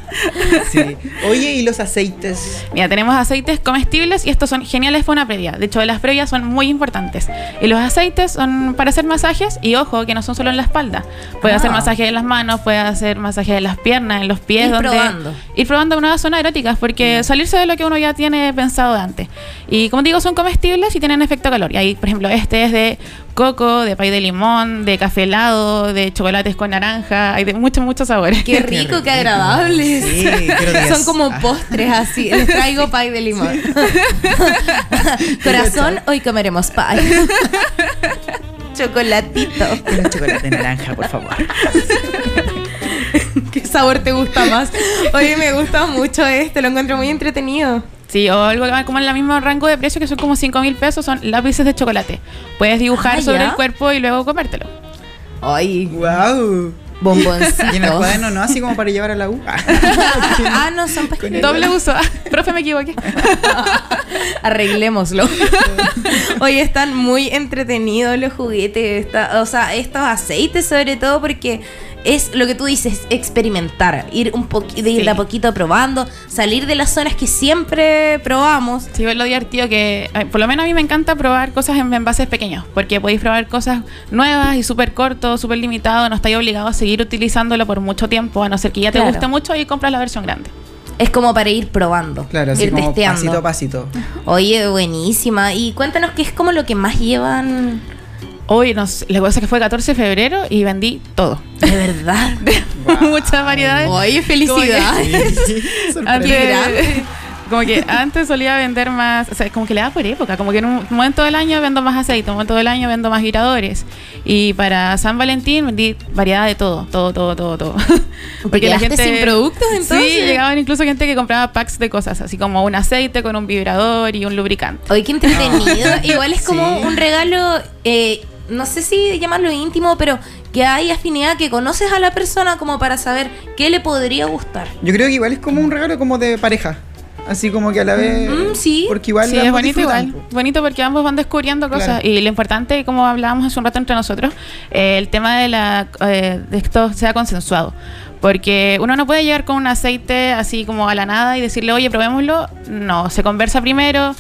Sí. Oye, ¿y los aceites? Mira, tenemos aceites comestibles y estos son geniales para una previa. De hecho, las previas son muy importantes. Y los aceites son para hacer masajes y ojo, que no son solo en la espalda. Puede Ah. hacer masajes en las manos, puede hacer masajes en las piernas, en los pies. Ir donde, probando. Ir probando nuevas zonas eróticas porque salirse de lo que uno ya tiene pensado de antes. Y como digo, son comestibles y tienen efecto calor. Y ahí, por ejemplo, este es de coco, de pay de limón, de café helado, de chocolates con naranja. Hay de muchos, muchos sabores. Qué rico, qué agradables. Sí. Son como Ah. postres así. Les traigo pie de limón. Corazón, hoy comeremos pie. Chocolatito. Quiero chocolate naranja, por favor. ¿Qué sabor te gusta más? Oye, me gusta mucho este, lo encuentro muy entretenido. Sí, o algo que va como en el mismo rango de precio, que son como 5 mil pesos, son lápices de chocolate. Puedes dibujar Ah, sobre ¿ya? el cuerpo y luego comértelo. Ay, ¡Wow! bomboncito. Y en el cuaderno, ¿no? Así como para llevar a la U. Ah. ah, no, son pa- Doble uso. Profe, me equivoqué. Arreglémoslo. Oye, están muy entretenidos los juguetes, esta- o sea, estos aceites sobre todo porque es lo que tú dices, experimentar, ir un poquito, ir Sí. de a poquito probando, salir de las zonas que siempre probamos. Sí, es lo divertido que, por lo menos a mí me encanta probar cosas en envases pequeños, porque podéis probar cosas nuevas y súper corto, súper limitado, no estáis obligado a seguir utilizándolo por mucho tiempo, a no ser que ya te Claro. guste mucho y compras la versión grande. Es como para ir probando, Claro, así ir como testeando. pasito a pasito. Oye, buenísima. Y cuéntanos qué es como lo que más llevan. Hoy, no sé, la cosa es que fue 14 de febrero y vendí todo. De verdad. Muchas variedades. Oye, felicidades. Antes, como que antes solía vender más, o sea, como que le da por época, como que en un momento del año vendo más aceite, en un momento del año vendo más giradores. Y para San Valentín vendí variedad de todo, todo, todo, todo, todo. ¿Te quedaste sin productos, entonces? Sí, llegaban incluso gente que compraba packs de cosas, así como un aceite con un vibrador y un lubricante. Oye, qué entretenido. Igual es como Sí. un regalo, eh, no sé si llamarlo íntimo, pero que hay afinidad, que conoces a la persona como para saber qué le podría gustar. Yo creo que igual es como un regalo como de pareja. así como que a la vez. Mm, sí. Porque igual Sí, es bonito igual. Bonito porque ambos van descubriendo cosas. Claro. Y lo importante, como hablábamos hace un rato entre nosotros, eh, el tema de, la, eh, de esto sea consensuado. Porque uno no puede llegar con un aceite así como a la nada y decirle, oye, probémoslo. No, se conversa primero.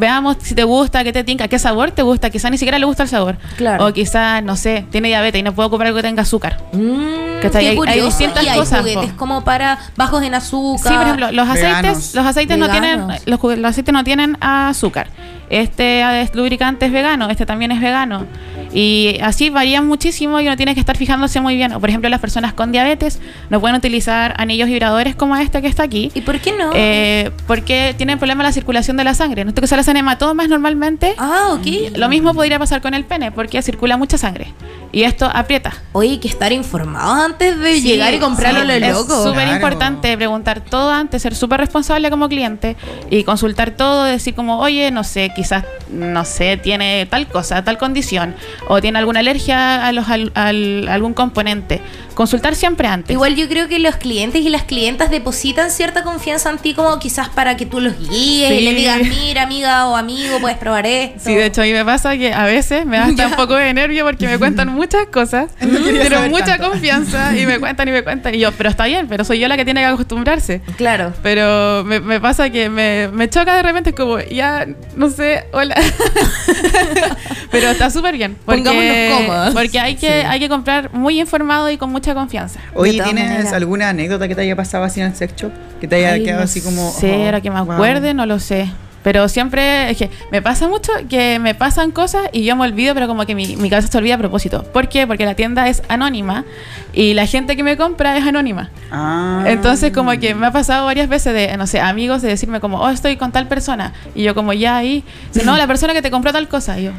Veamos si te gusta, qué te tinca, qué sabor te gusta. Quizá ni siquiera le gusta el sabor. Claro. O quizá, no sé, tiene diabetes y no puedo comprar algo que tenga azúcar. Mm, ¿Cachai? qué Hay- hay distintas y hay cosas, juguetes po. como para bajos en azúcar. Sí, por ejemplo, los aceites, Veganos. los aceites no tienen, los, los aceites no tienen azúcar. Este eh, lubricante es vegano, este también es vegano. Y así varían muchísimo y uno tiene que estar fijándose muy bien. O, por ejemplo, las personas con diabetes no pueden utilizar anillos vibradores como este que está aquí. ¿Y por qué no? Eh, porque tienen problema la circulación de la sangre. Nuestro que se hacen hematomas normalmente. Ah, ok. Lo mismo podría pasar con el pene porque circula mucha sangre. Y esto aprieta. Oye, hay que estar informados antes de Sí, llegar y comprarlo sí, lo es loco. súper Claro. importante preguntar todo antes, ser súper responsable como cliente y consultar todo, decir como, oye, no sé, quizás, no sé, tiene tal cosa, tal condición, o tiene alguna alergia a, los, al, al- algún componente. Consultar siempre antes. Igual yo creo que los clientes y las clientas depositan cierta confianza en ti como quizás para que tú los guíes y le digas, mira amiga o amigo, puedes probar esto. Sí, de hecho a mí me pasa que a veces me da hasta un poco de nervio porque me cuentan muchas cosas, pero mucha tanto. confianza y me cuentan y me cuentan y yo, pero está bien, pero soy yo la que tiene que acostumbrarse. Claro. Pero me, me pasa que me, me choca de repente, es como, ya, no sé, hola. pero está súper bien. Porque, Pongámonos cómodos. porque hay que, hay que comprar muy informado y con mucha confianza. Oye, ¿tienes maneras. alguna anécdota que te haya pasado así en el sex shop? Que te haya Ay, quedado no así como. sé, oh, ahora que me wow. acuerde, no lo sé. Pero siempre, es que me pasa mucho que me pasan cosas y yo me olvido, pero como que mi, mi cabeza se olvida a propósito. ¿Por qué? Porque la tienda es anónima y la gente que me compra es anónima. Ah. Entonces como que me ha pasado varias veces de, no sé, amigos de decirme como, oh, estoy con tal persona. Y yo como ya ahí, no, la persona que te compró tal cosa. Y yo,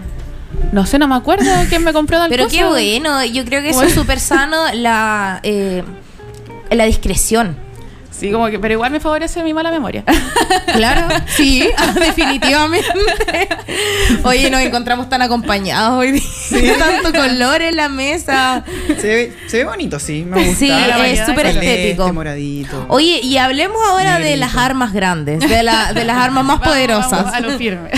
no sé, no me acuerdo quién me compró tal Pero cosa. qué bueno, yo creo que eso es súper sano la, eh, la discreción. Sí, como que, pero igual me favorece mi mala memoria. Claro, sí, definitivamente. Oye, nos encontramos tan acompañados hoy día. Tanto color en la mesa. Se ve, se ve bonito, sí, me gusta. Sí, La es súper estético. moradito. Oye, y hablemos ahora de las armas grandes, de, la, de las armas más Vamos, poderosas. vamos a lo firme.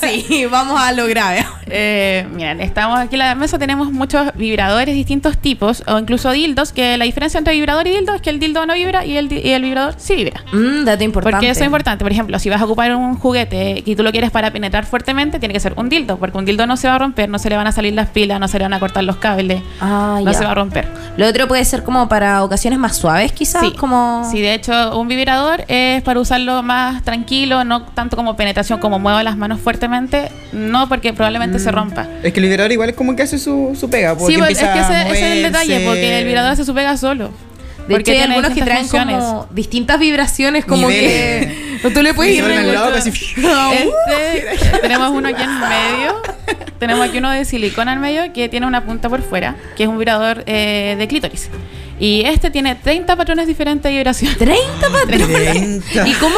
sí, vamos a lo grave. Eh, miren, estamos aquí en la mesa, tenemos muchos vibradores, distintos tipos, o incluso dildos, que la diferencia entre vibrador y dildo es que el dildo no vibra y el, di- y el vibrador sí vibra. Mm, dato importante. Porque eso es importante. Por ejemplo, si vas a ocupar un juguete y tú lo quieres para penetrar fuertemente, tiene que ser un dildo, porque un dildo no se va a romper, no se le van a salir las pilas, no se le van a cortar los cables, Ah, no ya. se va a romper. Lo otro puede ser como para ocasiones más suaves, quizás. Sí. Como... Sí, de hecho, un vibrador es para usarlo más tranquilo, no tanto como penetración, como mueva las manos fuertemente, no porque probablemente se rompa. Es que el vibrador igual es como que hace su, su pega. Porque Sí, pues, es que ese, ese es el detalle, porque el vibrador hace su pega solo. De hecho, hay algunos que traen distintas como distintas vibraciones, como Niveles. que tú le puedes ir locos, así. Este, tenemos uno aquí en medio. Tenemos aquí uno de silicona en medio que tiene una punta por fuera, que es un vibrador eh, de clítoris. Y este tiene 30 patrones diferentes de vibración. 30 patrones. 30. ¿Y cómo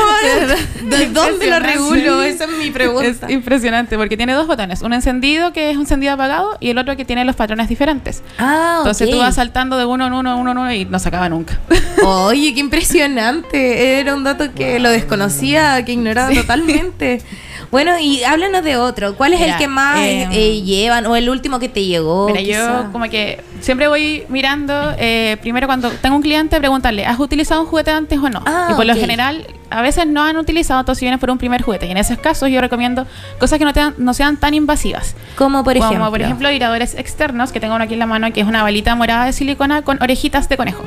¿De dónde lo regulo? Esa es mi pregunta. Es impresionante porque tiene dos botones, un encendido que es un encendido apagado y el otro que tiene los patrones diferentes. Ah, Entonces ok. tú vas saltando de uno en uno en uno en uno y no se acaba nunca. Oye, qué impresionante. Era un dato que lo desconocía, que ignoraba totalmente. Bueno, y háblanos de otro. ¿Cuál es el que más eh, eh, llevan o el último que te llegó? Mira, quizá? yo como que siempre voy mirando, eh, primero cuando tengo un cliente, preguntarle, ¿has utilizado un juguete antes o no? Ah, y por lo general, a veces no han utilizado, entonces vienen por un primer juguete. Y en esos casos yo recomiendo cosas que no, te- no sean tan invasivas. Como por ejemplo. Como por ejemplo vibradores externos, que tengo uno aquí en la mano, que es una balita morada de silicona con orejitas de conejo.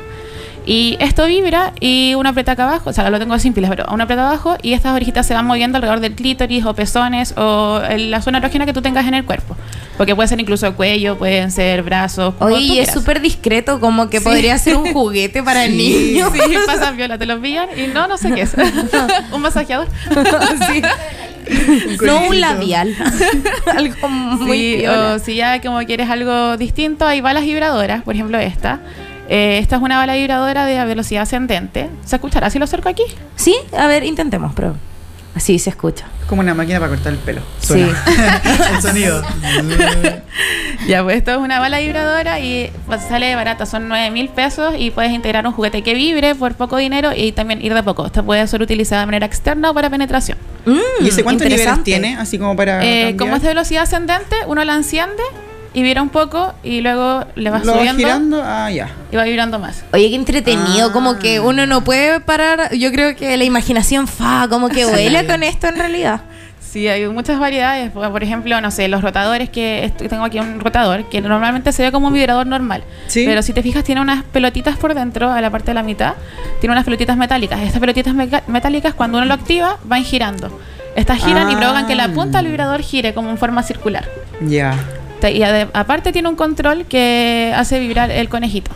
Y esto vibra y uno aprieta acá abajo, o sea, lo tengo simples, pero uno aprieta abajo y estas orejitas se van moviendo alrededor del clítoris o pezones o en la zona erógena que tú tengas en el cuerpo. Porque puede ser incluso cuello, pueden ser brazos. como Oye, tú y es súper discreto, como que Sí. podría ser un juguete para Sí, niños. Sí, pasan viola, te los pillan y no, no sé qué es. un masajeador. Sí. No un labial. Algo muy Sí, o si ya como quieres algo distinto, hay balas vibradoras, por ejemplo esta. Eh, esta es una bala vibradora de velocidad ascendente. ¿Se escuchará si lo acerco aquí? Sí, a ver, intentemos, pero. Así se escucha. Como una máquina para cortar el pelo. Sí. El sonido. Ya, pues esto es una bala vibradora y pues, sale barata, son 9 mil pesos y puedes integrar un juguete que vibre por poco dinero y también ir de poco. Esta puede ser utilizada de manera externa o para penetración. ¿Y ese cuántos niveles tiene? Así como para. Eh, como es de velocidad ascendente, uno la enciende y vibra un poco y luego le vas ¿Lo vas subiendo girando? Ah, ya. y va vibrando más. Oye, qué entretenido, Ah. como que uno no puede parar. Yo creo que la imaginación fa, como que Sí. vuela con esto en realidad. Sí, hay muchas variedades. Por por ejemplo, no sé, los rotadores que est- tengo aquí un rotador que normalmente se ve como un vibrador normal. Sí. Pero si te fijas, tiene unas pelotitas por dentro, a la parte de la mitad. Tiene unas pelotitas metálicas. Estas pelotitas meca- metálicas, cuando uno lo activa, van girando. Estas giran y Ah. provocan que la punta del vibrador gire como en forma circular. Ya. Te- Y aparte tiene un control que hace vibrar el conejito.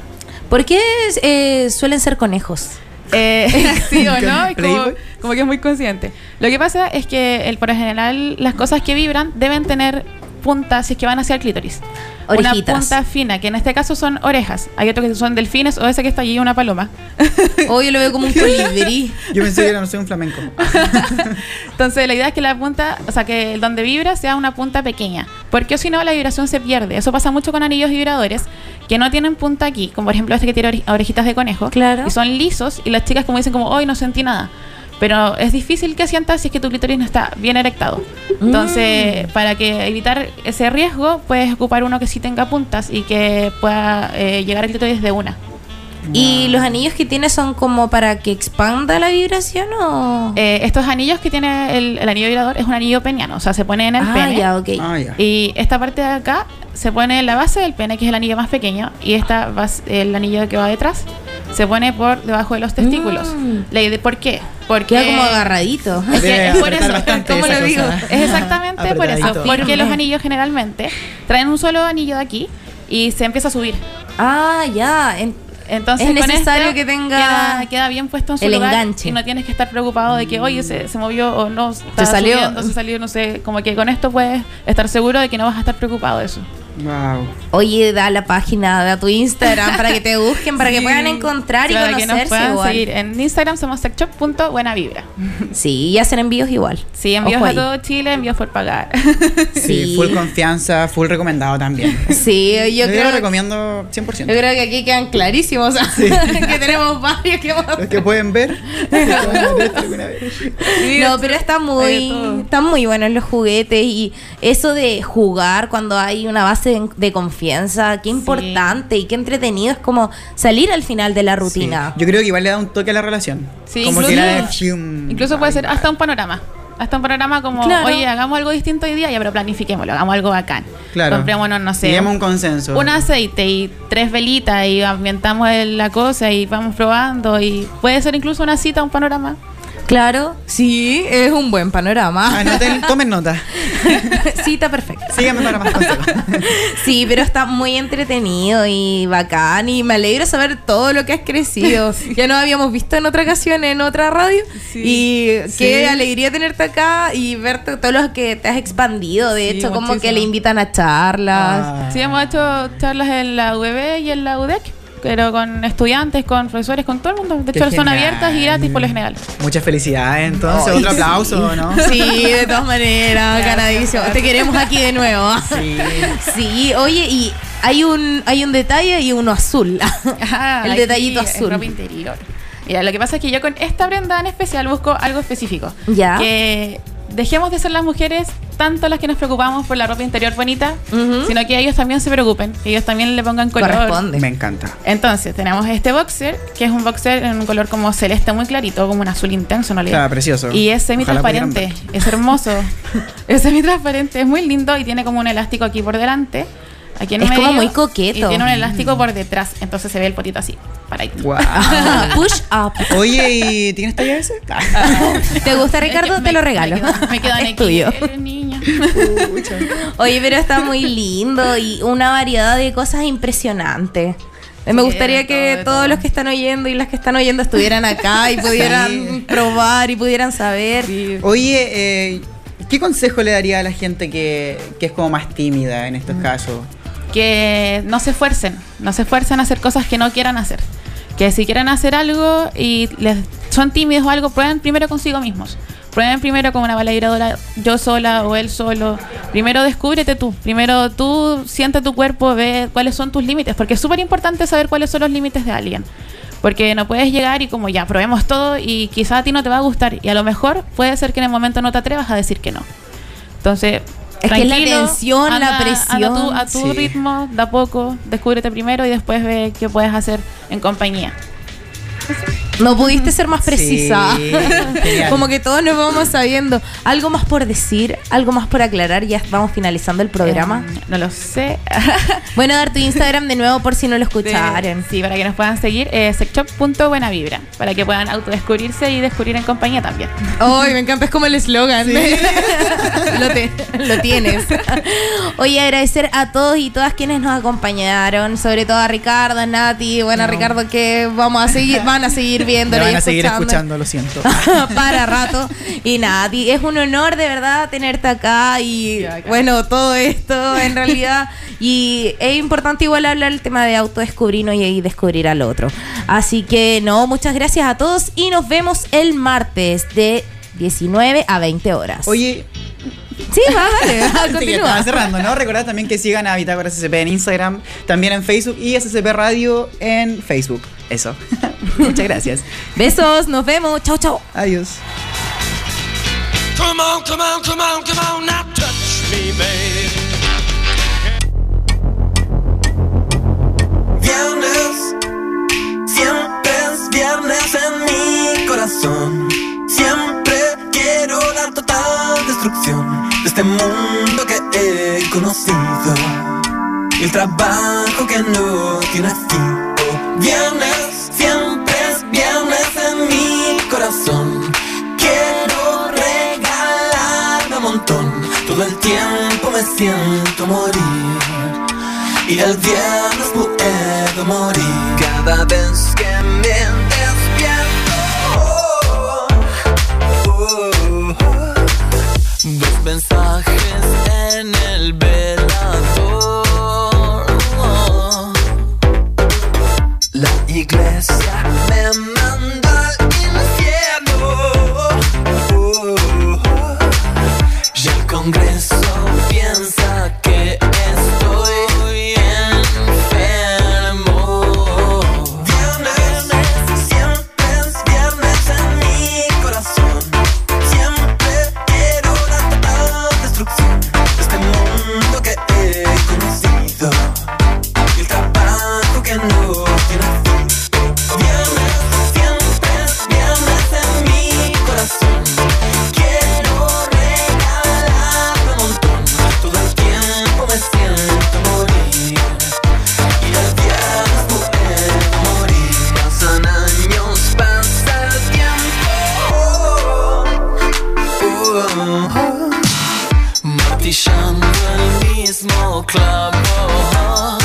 ¿Por qué eh, suelen ser conejos? Eh, sí o no, Es como, Playboy. como que es muy consciente. Lo que pasa es que el, por lo general las cosas que vibran deben tener puntas si es que van hacia el clítoris. Orejitas. Una punta fina, que en este caso son orejas. Hay otros que son delfines o ese que está allí, una paloma. Hoy lo veo como un colibrí. Yo pensé que era, no sé, un flamenco. Entonces la idea es que la punta, o sea, que el donde vibra sea una punta pequeña. Porque si no, la vibración se pierde. Eso pasa mucho con anillos vibradores que no tienen punta aquí, como por ejemplo este que tiene ore- orejitas de conejo. Claro. Y son lisos y las chicas como dicen como, hoy no sentí nada. Pero es difícil que sientas si es que tu clítoris no está bien erectado. Entonces, para que evitar ese riesgo, puedes ocupar uno que sí tenga puntas y que pueda eh, llegar al clítoris de una. ¿Y los anillos que tiene son como para que expanda la vibración o...? Eh, estos anillos que tiene el, el anillo vibrador es un anillo peniano, o sea, se pone en el ah, pene. ya, ok. Ah, ya. Y esta parte de acá se pone en la base del pene, que es el anillo más pequeño, y esta base- el anillo que va detrás se pone por debajo de los testículos. Mm. ¿Por qué? Porque Queda como agarradito. Es, que Debe es por apretar eso. bastante ¿Cómo esa lo digo? cosa. Es exactamente por eso. Porque los anillos generalmente traen un solo anillo de aquí y se empieza a subir. Ah, ya. en- Entonces, Es con necesario que tenga queda, queda bien puesto en su el lugar enganche. y no tienes que estar preocupado de que oye se, se movió o no está salió. subiendo, se salió no sé como que con esto puedes estar seguro de que no vas a estar preocupado de eso Wow. Oye, da la página, da tu Instagram para que te busquen, para que puedan encontrar y Para que nos conocerse puedan igual. seguir en Instagram somos sexshop.buenavibra Sí, y hacen envíos igual. sí envíos Ojo a ahí. todo Chile envíos por pagar Sí, Sí. full confianza, full recomendado también. Sí, yo Yo creo, lo yo recomiendo 100%. creo que aquí quedan clarísimos. que tenemos varios que hemos Los que pueden ver. No, pero está muy, están muy buenos los juguetes y eso de jugar cuando hay una base de, de confianza, qué importante y qué entretenido es como salir al final de la rutina. Sí. Yo creo que igual le da un toque a la relación. Sí, como incluso- que fium. incluso puede ser hasta un panorama hasta un panorama como Claro. oye hagamos algo distinto hoy día ya pero planifiquémoslo hagamos algo bacán Claro. comprémonos no sé Lleguemos un consenso. un aceite y tres velitas y ambientamos el- la cosa y vamos probando y puede ser incluso una cita, un panorama. Claro, sí, es un buen panorama. Anoten, tomen nota. Cita perfecta. Síganme para más consejos. Sí, pero está muy entretenido y bacán y me alegra saber todo lo que has crecido. ya nos habíamos visto en otra ocasión en otra radio y qué Sí. alegría tenerte acá y ver to- todo lo que te has expandido. De Sí, hecho, como que le invitan a charlas. Ah. Sí, hemos hecho charlas en la UB y en la UDEC, pero con estudiantes, con profesores, con todo el mundo. De Qué hecho, son abiertas y gratis por lo general. Muchas felicidades, entonces. Ay, Otro aplauso, ¿no? Sí, de todas maneras, ganadísimo. Te queremos aquí de nuevo. Sí. Sí, oye, y hay un, hay un detalle y uno azul. Ah, El detallito azul. ropa interior. Mira, lo que pasa es que yo con esta prenda en especial busco algo específico. Ya. Que dejemos de ser las mujeres tanto las que nos preocupamos por la ropa interior bonita, sino que ellos también se preocupen, que ellos también le pongan color. Corresponde. Me encanta. Entonces, tenemos este boxer, que es un boxer en un color como celeste muy clarito, como un azul intenso, no le Está precioso. Y es semi-transparente, es hermoso. es semi-transparente, es muy lindo y tiene como un elástico aquí por delante. Aquí en Es como muy coqueto. Y tiene un elástico por detrás, entonces se ve el potito así, para ahí. Wow. Push up. Oye, ¿y tienes talla ese? ¿Te gusta, Ricardo? Te lo regalo. Me quedan, me quedan Es aquí, tuyo. eh, niña. Oye, pero está muy lindo y una variedad de cosas impresionantes. Me gustaría que todos todo. los que están oyendo y las que están oyendo estuvieran acá y pudieran Sí. probar y pudieran saber. Oye, eh, ¿qué consejo le daría a la gente que, que es como más tímida en estos casos? Que no se esfuercen, no se esfuercen a hacer cosas que no quieran hacer. Que si quieren hacer algo y les son tímidos o algo, prueben primero consigo mismos. prueben primero con una bala vibradora, yo sola o él solo. Primero descúbrete tú. Primero tú siente tu cuerpo, ve cuáles son tus límites. Porque es súper importante saber cuáles son los límites de alguien. Porque no puedes llegar y como ya, probemos todo y quizá a ti no te va a gustar. Y a lo mejor puede ser que en el momento no te atrevas a decir que no. Entonces, Es que es la tensión, la presión. anda tú- a tu Sí. ritmo, da poco, descúbrete primero y después ve qué puedes hacer en compañía. No pudiste ser más precisa. Sí. Como que todos nos vamos sabiendo. ¿Algo más por decir? ¿Algo más por aclarar? Ya vamos finalizando el programa. Eh, no lo sé. Bueno, dar tu Instagram de nuevo por si no lo escucharon. sí, para que nos puedan seguir, eh, sexshop.buenavibra, para que puedan autodescubrirse y descubrir en compañía también. Ay, me encanta, es como el eslogan. lo, te- lo tienes. Oye, agradecer a todos y todas quienes nos acompañaron, sobre todo a Ricardo, a Nati, bueno, Ricardo que vamos a seguir, van a seguir Me viéndolo van y a seguir escuchando. lo siento. para rato. Y Nati, es un honor de verdad tenerte acá y bueno, todo esto en realidad. Y es importante igual hablar el tema de autodescubrirnos y, y descubrir al otro. Así que no, muchas gracias a todos y nos vemos el martes de 19 a 20 horas. Oye, Sí, va, dale, va, Sí, que continúa. estaba cerrando, ¿no? Recordad también que sigan a Bitácora SCP en Instagram, también en Facebook y SCP Radio en Facebook. Eso. Muchas gracias. Besos, nos vemos. Chao, chao. Adiós. Come on, come on, come on, come on, now touch me, baby. Viernes, siempre es viernes en mi corazón. Siempre quiero la total destrucción de este mundo que he conocido. Y el trabajo que no tiene fin. Oh, viernes, siempre es viernes en mi corazón. Quiero regalarme un montón. Todo el tiempo me siento morir. Y el viernes puedo morir cada vez que me despierto. Oh, oh, oh. Dos mensajes en el velador. Yeah. Martillando el mismo clavo.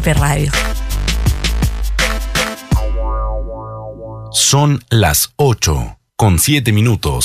Radio. Son las 8 con 7 minutos.